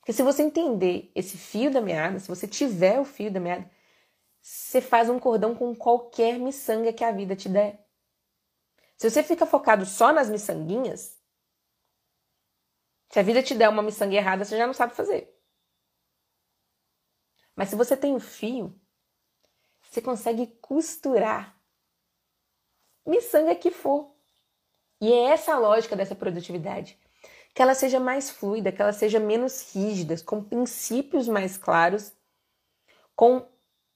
Speaker 1: Porque se você entender esse fio da meada, se você tiver o fio da meada, você faz um cordão com qualquer miçanga que a vida te der. Se você fica focado só nas miçanguinhas, se a vida te der uma miçanga errada, você já não sabe fazer. Mas se você tem o fio, você consegue costurar miçanga que for. E é essa a lógica dessa produtividade. Que ela seja mais fluida, que ela seja menos rígida, com princípios mais claros, com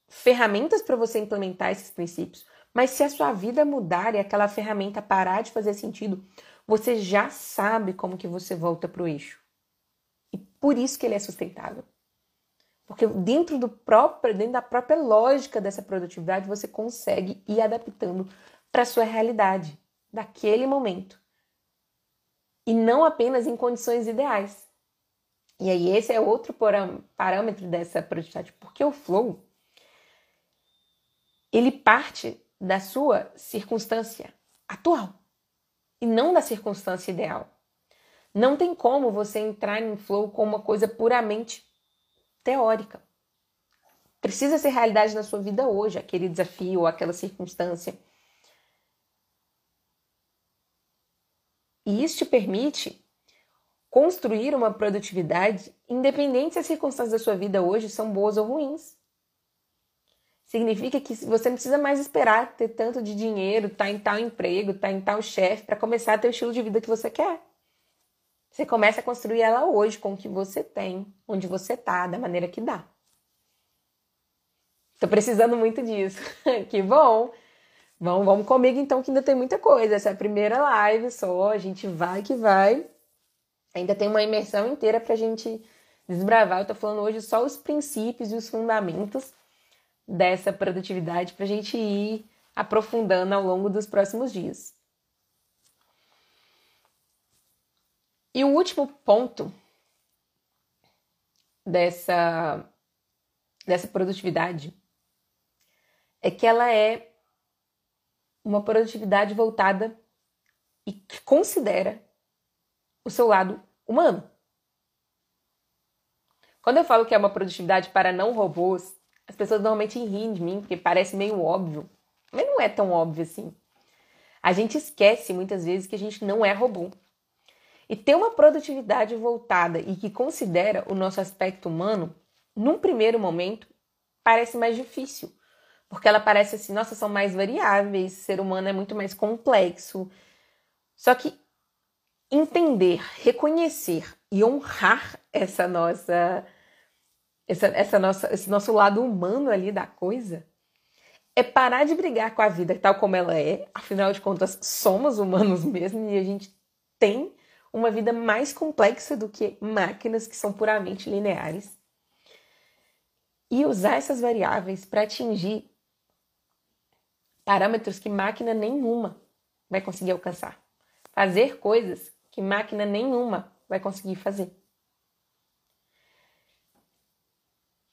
Speaker 1: ferramentas para você implementar esses princípios. Mas se a sua vida mudar e aquela ferramenta parar de fazer sentido, você já sabe como que você volta para o eixo. E por isso que ele é sustentável. Porque dentro, do próprio, dentro da própria lógica dessa produtividade, você consegue ir adaptando para a sua realidade, daquele momento. E não apenas em condições ideais. E aí, esse é outro parâmetro dessa produtividade, porque o flow ele parte da sua circunstância atual e não da circunstância ideal. Não tem como você entrar em flow com uma coisa puramente teórica. Precisa ser realidade na sua vida hoje, aquele desafio ou aquela circunstância. E isso te permite construir uma produtividade independente se as circunstâncias da sua vida hoje são boas ou ruins. Significa que você não precisa mais esperar ter tanto de dinheiro, estar tá em tal emprego, estar tá em tal chefe para começar a ter o estilo de vida que você quer. Você começa a construir ela hoje com o que você tem, onde você tá, da maneira que dá. Tô precisando muito disso. que bom! Vamos, vamos comigo então, que ainda tem muita coisa. Essa é a primeira live só, a gente vai que vai. Ainda tem uma imersão inteira pra gente desbravar. Eu tô falando hoje só os princípios e os fundamentos dessa produtividade pra gente ir aprofundando ao longo dos próximos dias. E o último ponto dessa, dessa produtividade é que ela é uma produtividade voltada e que considera o seu lado humano. Quando eu falo que é uma produtividade para não robôs, as pessoas normalmente riem de mim porque parece meio óbvio, mas não é tão óbvio assim. A gente esquece muitas vezes que a gente não é robô. E ter uma produtividade voltada e que considera o nosso aspecto humano, num primeiro momento, parece mais difícil. Porque ela parece assim, nossa, são mais variáveis, ser humano é muito mais complexo. Só que entender, reconhecer e honrar essa nossa, essa, essa nossa, esse nosso lado humano ali da coisa é parar de brigar com a vida tal como ela é. Afinal de contas, somos humanos mesmo e a gente tem uma vida mais complexa do que máquinas que são puramente lineares. E usar essas variáveis para atingir parâmetros que máquina nenhuma vai conseguir alcançar. Fazer coisas que máquina nenhuma vai conseguir fazer.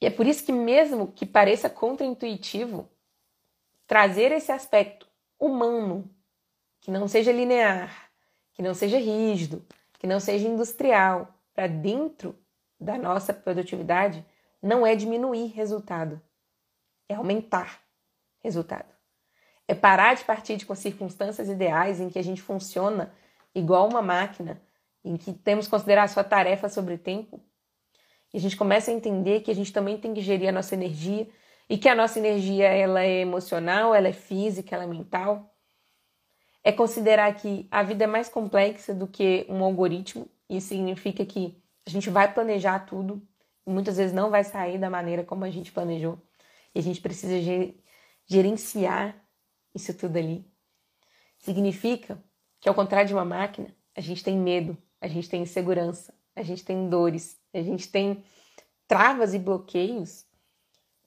Speaker 1: E é por isso que, mesmo que pareça contraintuitivo, trazer esse aspecto humano, que não seja linear, que não seja rígido, que não seja industrial, para dentro da nossa produtividade, não é diminuir resultado, é aumentar resultado. É parar de partir de com circunstâncias ideais em que a gente funciona igual uma máquina, em que temos que considerar a sua tarefa sobre tempo. E a gente começa a entender que a gente também tem que gerir a nossa energia e que a nossa energia ela é emocional, ela é física, ela é mental é considerar que a vida é mais complexa do que um algoritmo. Isso significa que a gente vai planejar tudo e muitas vezes não vai sair da maneira como a gente planejou. E a gente precisa gerenciar isso tudo ali. Significa que ao contrário de uma máquina, a gente tem medo, a gente tem insegurança, a gente tem dores, a gente tem travas e bloqueios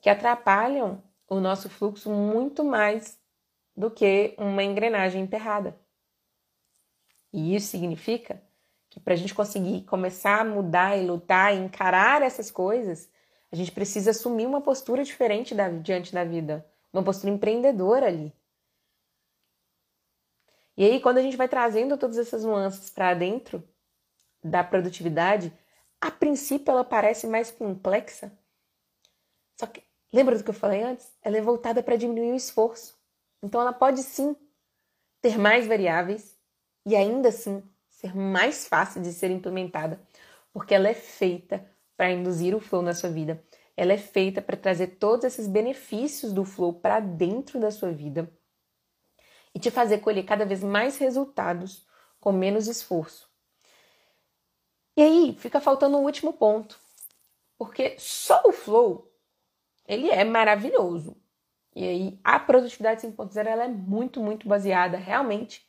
Speaker 1: que atrapalham o nosso fluxo muito mais do que uma engrenagem emperrada. E isso significa que para a gente conseguir começar a mudar e lutar e encarar essas coisas, a gente precisa assumir uma postura diferente da, diante da vida, uma postura empreendedora ali. E aí, quando a gente vai trazendo todas essas nuances para dentro da produtividade, a princípio ela parece mais complexa. Só que, lembra do que eu falei antes? Ela é voltada para diminuir o esforço. Então, ela pode sim ter mais variáveis e ainda assim ser mais fácil de ser implementada, porque ela é feita para induzir o flow na sua vida. Ela é feita para trazer todos esses benefícios do flow para dentro da sua vida e te fazer colher cada vez mais resultados com menos esforço. E aí fica faltando um último ponto, porque só o flow ele é maravilhoso. E aí a produtividade 5.0 ela é muito, muito baseada realmente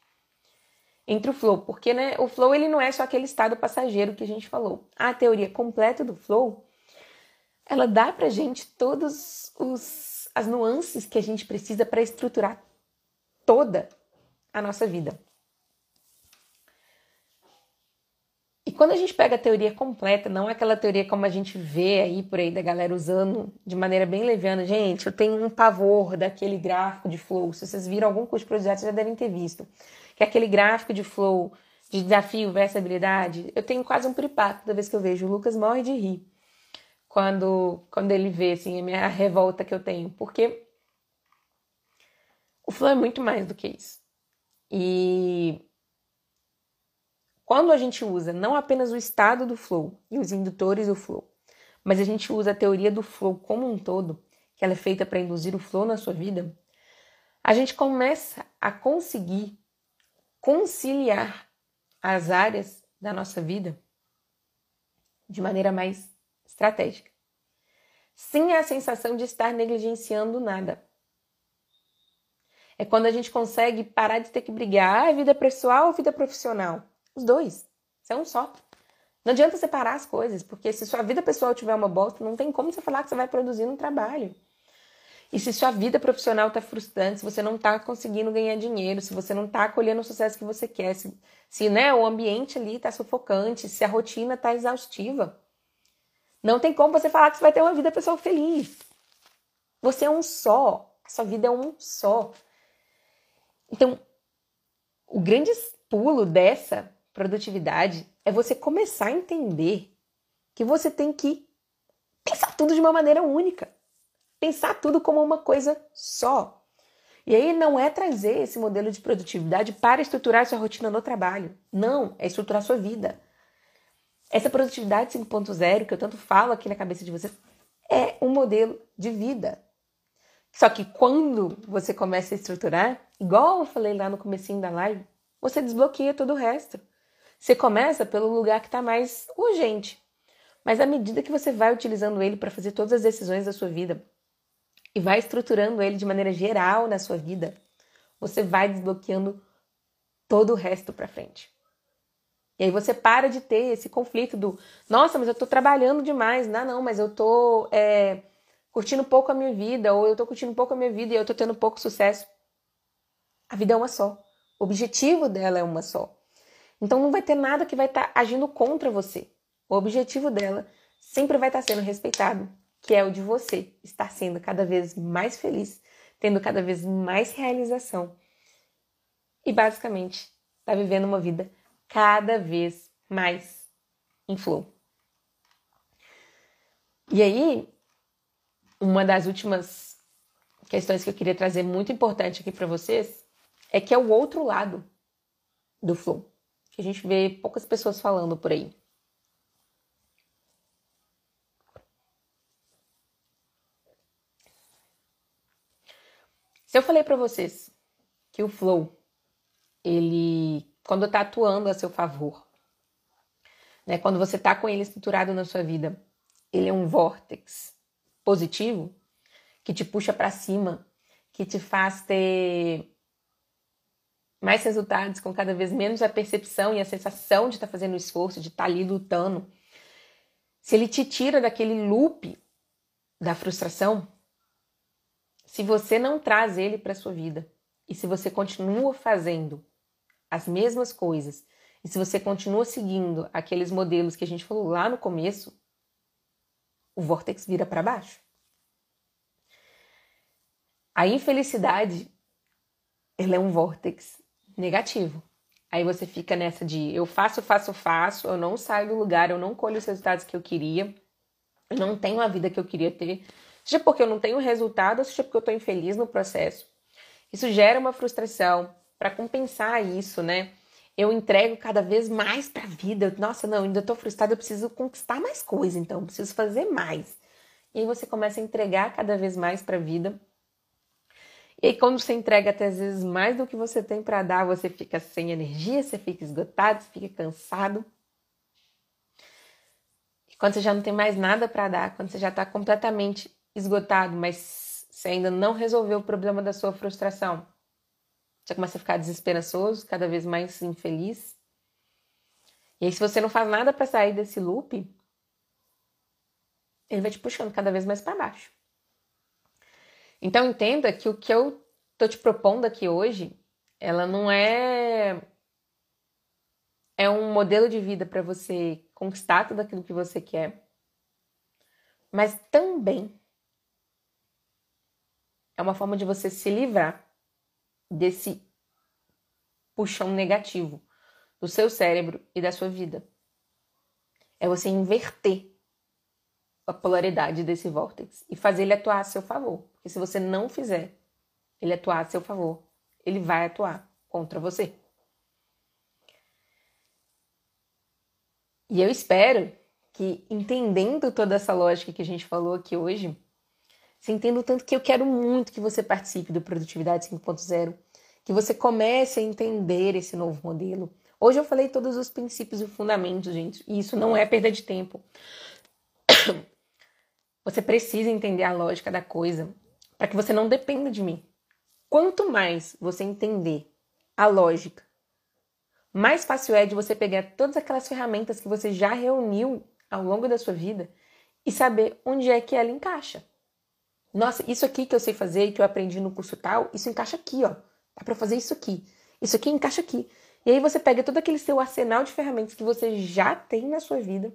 Speaker 1: entre o flow, porque né, o flow ele não é só aquele estado passageiro que a gente falou. A teoria completa do flow, ela dá pra gente todas os, as nuances que a gente precisa para estruturar toda a nossa vida. Quando a gente pega a teoria completa, não é aquela teoria como a gente vê aí por aí da galera usando de maneira bem leviana. Gente, eu tenho um pavor daquele gráfico de flow. Se vocês viram algum curso de projeto, já devem ter visto que é aquele gráfico de flow, de desafio versus habilidade, eu tenho quase um pripato toda vez que eu vejo. O Lucas morre de rir quando, quando ele vê assim, a minha revolta que eu tenho, porque o flow é muito mais do que isso. E quando a gente usa não apenas o estado do flow e os indutores do flow, mas a gente usa a teoria do flow como um todo, que ela é feita para induzir o flow na sua vida, a gente começa a conseguir conciliar as áreas da nossa vida de maneira mais estratégica, sem a sensação de estar negligenciando nada. É quando a gente consegue parar de ter que brigar, ah, vida pessoal ou vida profissional? Os dois. Isso é um só. Não adianta separar as coisas, porque se sua vida pessoal tiver uma bosta, não tem como você falar que você vai produzir no trabalho. E se sua vida profissional está frustrante, se você não está conseguindo ganhar dinheiro, se você não está colhendo o sucesso que você quer, se, se né, o ambiente ali está sufocante, se a rotina está exaustiva, não tem como você falar que você vai ter uma vida pessoal feliz. Você é um só. A sua vida é um só. Então, o grande pulo dessa produtividade é você começar a entender que você tem que pensar tudo de uma maneira única pensar tudo como uma coisa só. E aí não é trazer esse modelo de produtividade para estruturar sua rotina no trabalho. Não, é estruturar sua vida. Essa produtividade 5.0 que eu tanto falo aqui na cabeça de vocês é um modelo de vida. Só que quando você começa a estruturar, igual eu falei lá no comecinho da live, você desbloqueia todo o resto. Você começa pelo lugar que está mais urgente. Mas à medida que você vai utilizando ele para fazer todas as decisões da sua vida, e vai estruturando ele de maneira geral na sua vida, você vai desbloqueando todo o resto para frente. E aí você para de ter esse conflito do, nossa, mas eu tô trabalhando demais, não, não, mas eu tô é, curtindo pouco a minha vida, ou eu tô curtindo pouco a minha vida e eu tô tendo pouco sucesso. A vida é uma só. O objetivo dela é uma só. Então não vai ter nada que vai estar tá agindo contra você. O objetivo dela sempre vai estar tá sendo respeitado que é o de você estar sendo cada vez mais feliz, tendo cada vez mais realização e basicamente estar tá vivendo uma vida cada vez mais em flow. E aí, uma das últimas questões que eu queria trazer muito importante aqui para vocês é que é o outro lado do flow, que a gente vê poucas pessoas falando por aí. Se eu falei para vocês que o flow, ele, quando está atuando a seu favor, né, quando você está com ele estruturado na sua vida, ele é um vórtex positivo que te puxa para cima, que te faz ter mais resultados, com cada vez menos a percepção e a sensação de estar tá fazendo esforço, de estar tá ali lutando, se ele te tira daquele loop da frustração, se você não traz ele para sua vida e se você continua fazendo as mesmas coisas e se você continua seguindo aqueles modelos que a gente falou lá no começo, o vórtex vira para baixo. A infelicidade, ela é um vórtex negativo. Aí você fica nessa de eu faço, faço, faço, eu não saio do lugar, eu não colho os resultados que eu queria, eu não tenho a vida que eu queria ter, seja porque eu não tenho resultado, seja porque eu estou infeliz no processo. Isso gera uma frustração. Para compensar isso, né? Eu entrego cada vez mais para a vida. Nossa, não, ainda estou frustrada, eu preciso conquistar mais coisa, então, preciso fazer mais. E aí você começa a entregar cada vez mais para a vida e aí, quando você entrega até às vezes mais do que você tem para dar, você fica sem energia, você fica esgotado, você fica cansado. E quando você já não tem mais nada para dar, quando você já está completamente esgotado, mas você ainda não resolveu o problema da sua frustração, você começa a ficar desesperançoso, cada vez mais infeliz. E aí, se você não faz nada para sair desse loop, ele vai te puxando cada vez mais para baixo. Então entenda que o que eu tô te propondo aqui hoje, ela não é é um modelo de vida para você conquistar tudo aquilo que você quer, mas também é uma forma de você se livrar desse puxão negativo do seu cérebro e da sua vida. É você inverter a polaridade desse vórtex e fazer ele atuar a seu favor. Porque se você não fizer ele atuar a seu favor, ele vai atuar contra você. E eu espero que, entendendo toda essa lógica que a gente falou aqui hoje, você entenda o tanto que eu quero muito que você participe do Produtividade 5.0, que você comece a entender esse novo modelo. Hoje eu falei todos os princípios e fundamentos, gente, e isso não é perda de tempo. Você precisa entender a lógica da coisa para que você não dependa de mim. Quanto mais você entender a lógica, mais fácil é de você pegar todas aquelas ferramentas que você já reuniu ao longo da sua vida e saber onde é que ela encaixa. Nossa, isso aqui que eu sei fazer que eu aprendi no curso tal, isso encaixa aqui, ó. Dá para fazer isso aqui. Isso aqui encaixa aqui. E aí você pega todo aquele seu arsenal de ferramentas que você já tem na sua vida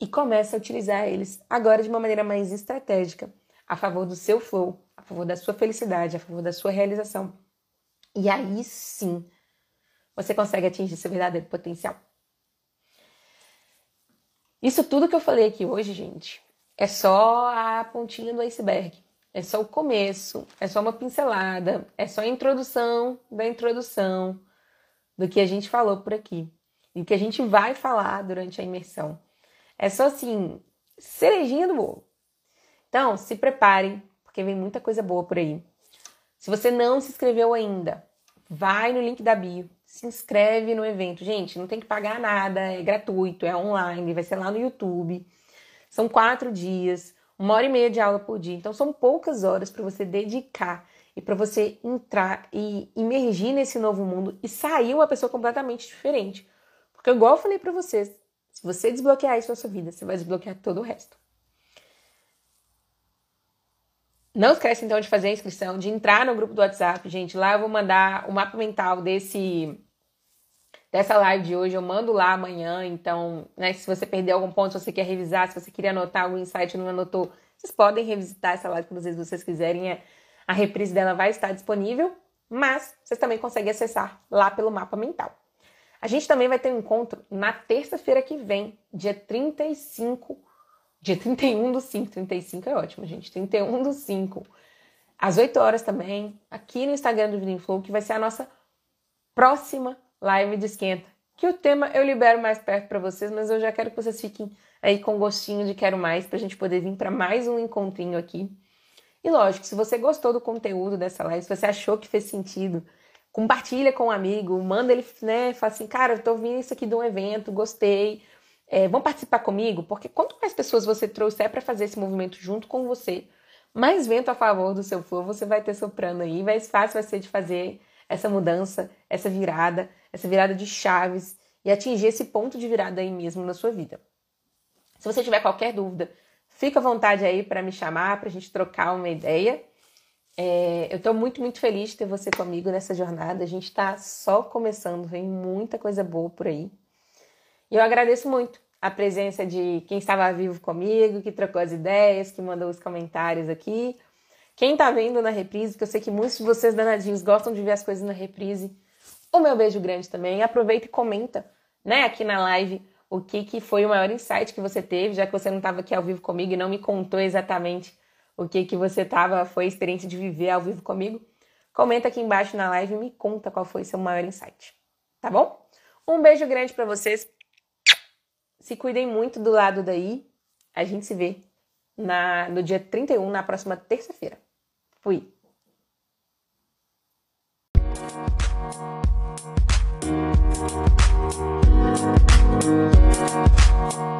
Speaker 1: e começa a utilizar eles agora de uma maneira mais estratégica, a favor do seu flow, a favor da sua felicidade, a favor da sua realização. E aí sim você consegue atingir seu verdadeiro potencial. Isso tudo que eu falei aqui hoje, gente, é só a pontinha do iceberg. É só o começo, é só uma pincelada, é só a introdução da introdução do que a gente falou por aqui e que a gente vai falar durante a imersão. É só assim, cerejinha do bolo. Então, se preparem, porque vem muita coisa boa por aí. Se você não se inscreveu ainda, vai no link da bio, se inscreve no evento. Gente, não tem que pagar nada, é gratuito, é online, vai ser lá no YouTube. São quatro dias, uma hora e meia de aula por dia. Então, são poucas horas para você dedicar e para você entrar e imergir nesse novo mundo e sair uma pessoa completamente diferente. Porque, igual eu falei para vocês, se você desbloquear isso na sua vida, você vai desbloquear todo o resto. Não esquece então de fazer a inscrição, de entrar no grupo do WhatsApp, gente. Lá eu vou mandar o mapa mental desse dessa live de hoje. Eu mando lá amanhã. Então, né, se você perdeu algum ponto, se você quer revisar, se você queria anotar algum insight não anotou, vocês podem revisitar essa live quando vocês quiserem. A reprise dela vai estar disponível, mas vocês também conseguem acessar lá pelo mapa mental. A gente também vai ter um encontro na terça-feira que vem, dia 35, dia 31 do 5, 35 é ótimo, gente, 31 do 5, às 8 horas também, aqui no Instagram do Vida Flow, que vai ser a nossa próxima live de esquenta. Que o tema eu libero mais perto para vocês, mas eu já quero que vocês fiquem aí com gostinho de quero mais, para a gente poder vir para mais um encontrinho aqui. E lógico, se você gostou do conteúdo dessa live, se você achou que fez sentido, compartilha com um amigo, manda ele, né, fala assim, cara, eu tô ouvindo isso aqui de um evento, gostei, é, vão participar comigo? Porque quanto mais pessoas você trouxer para fazer esse movimento junto com você, mais vento a favor do seu flow você vai ter soprando aí, mais fácil vai ser de fazer essa mudança, essa virada, essa virada de chaves e atingir esse ponto de virada aí mesmo na sua vida. Se você tiver qualquer dúvida, fica à vontade aí para me chamar, para a gente trocar uma ideia. É, eu estou muito, muito feliz de ter você comigo nessa jornada. A gente está só começando, vem muita coisa boa por aí. E eu agradeço muito a presença de quem estava vivo comigo, que trocou as ideias, que mandou os comentários aqui. Quem está vendo na reprise, que eu sei que muitos de vocês danadinhos gostam de ver as coisas na reprise. O meu beijo grande também. Aproveita e comenta, né, aqui na live o que, que foi o maior insight que você teve, já que você não estava aqui ao vivo comigo e não me contou exatamente o que que você tava, foi a experiência de viver ao vivo comigo. Comenta aqui embaixo na live e me conta qual foi seu maior insight. Tá bom? Um beijo grande para vocês. Se cuidem muito do lado daí. A gente se vê na, no dia 31, na próxima terça-feira. Fui! Música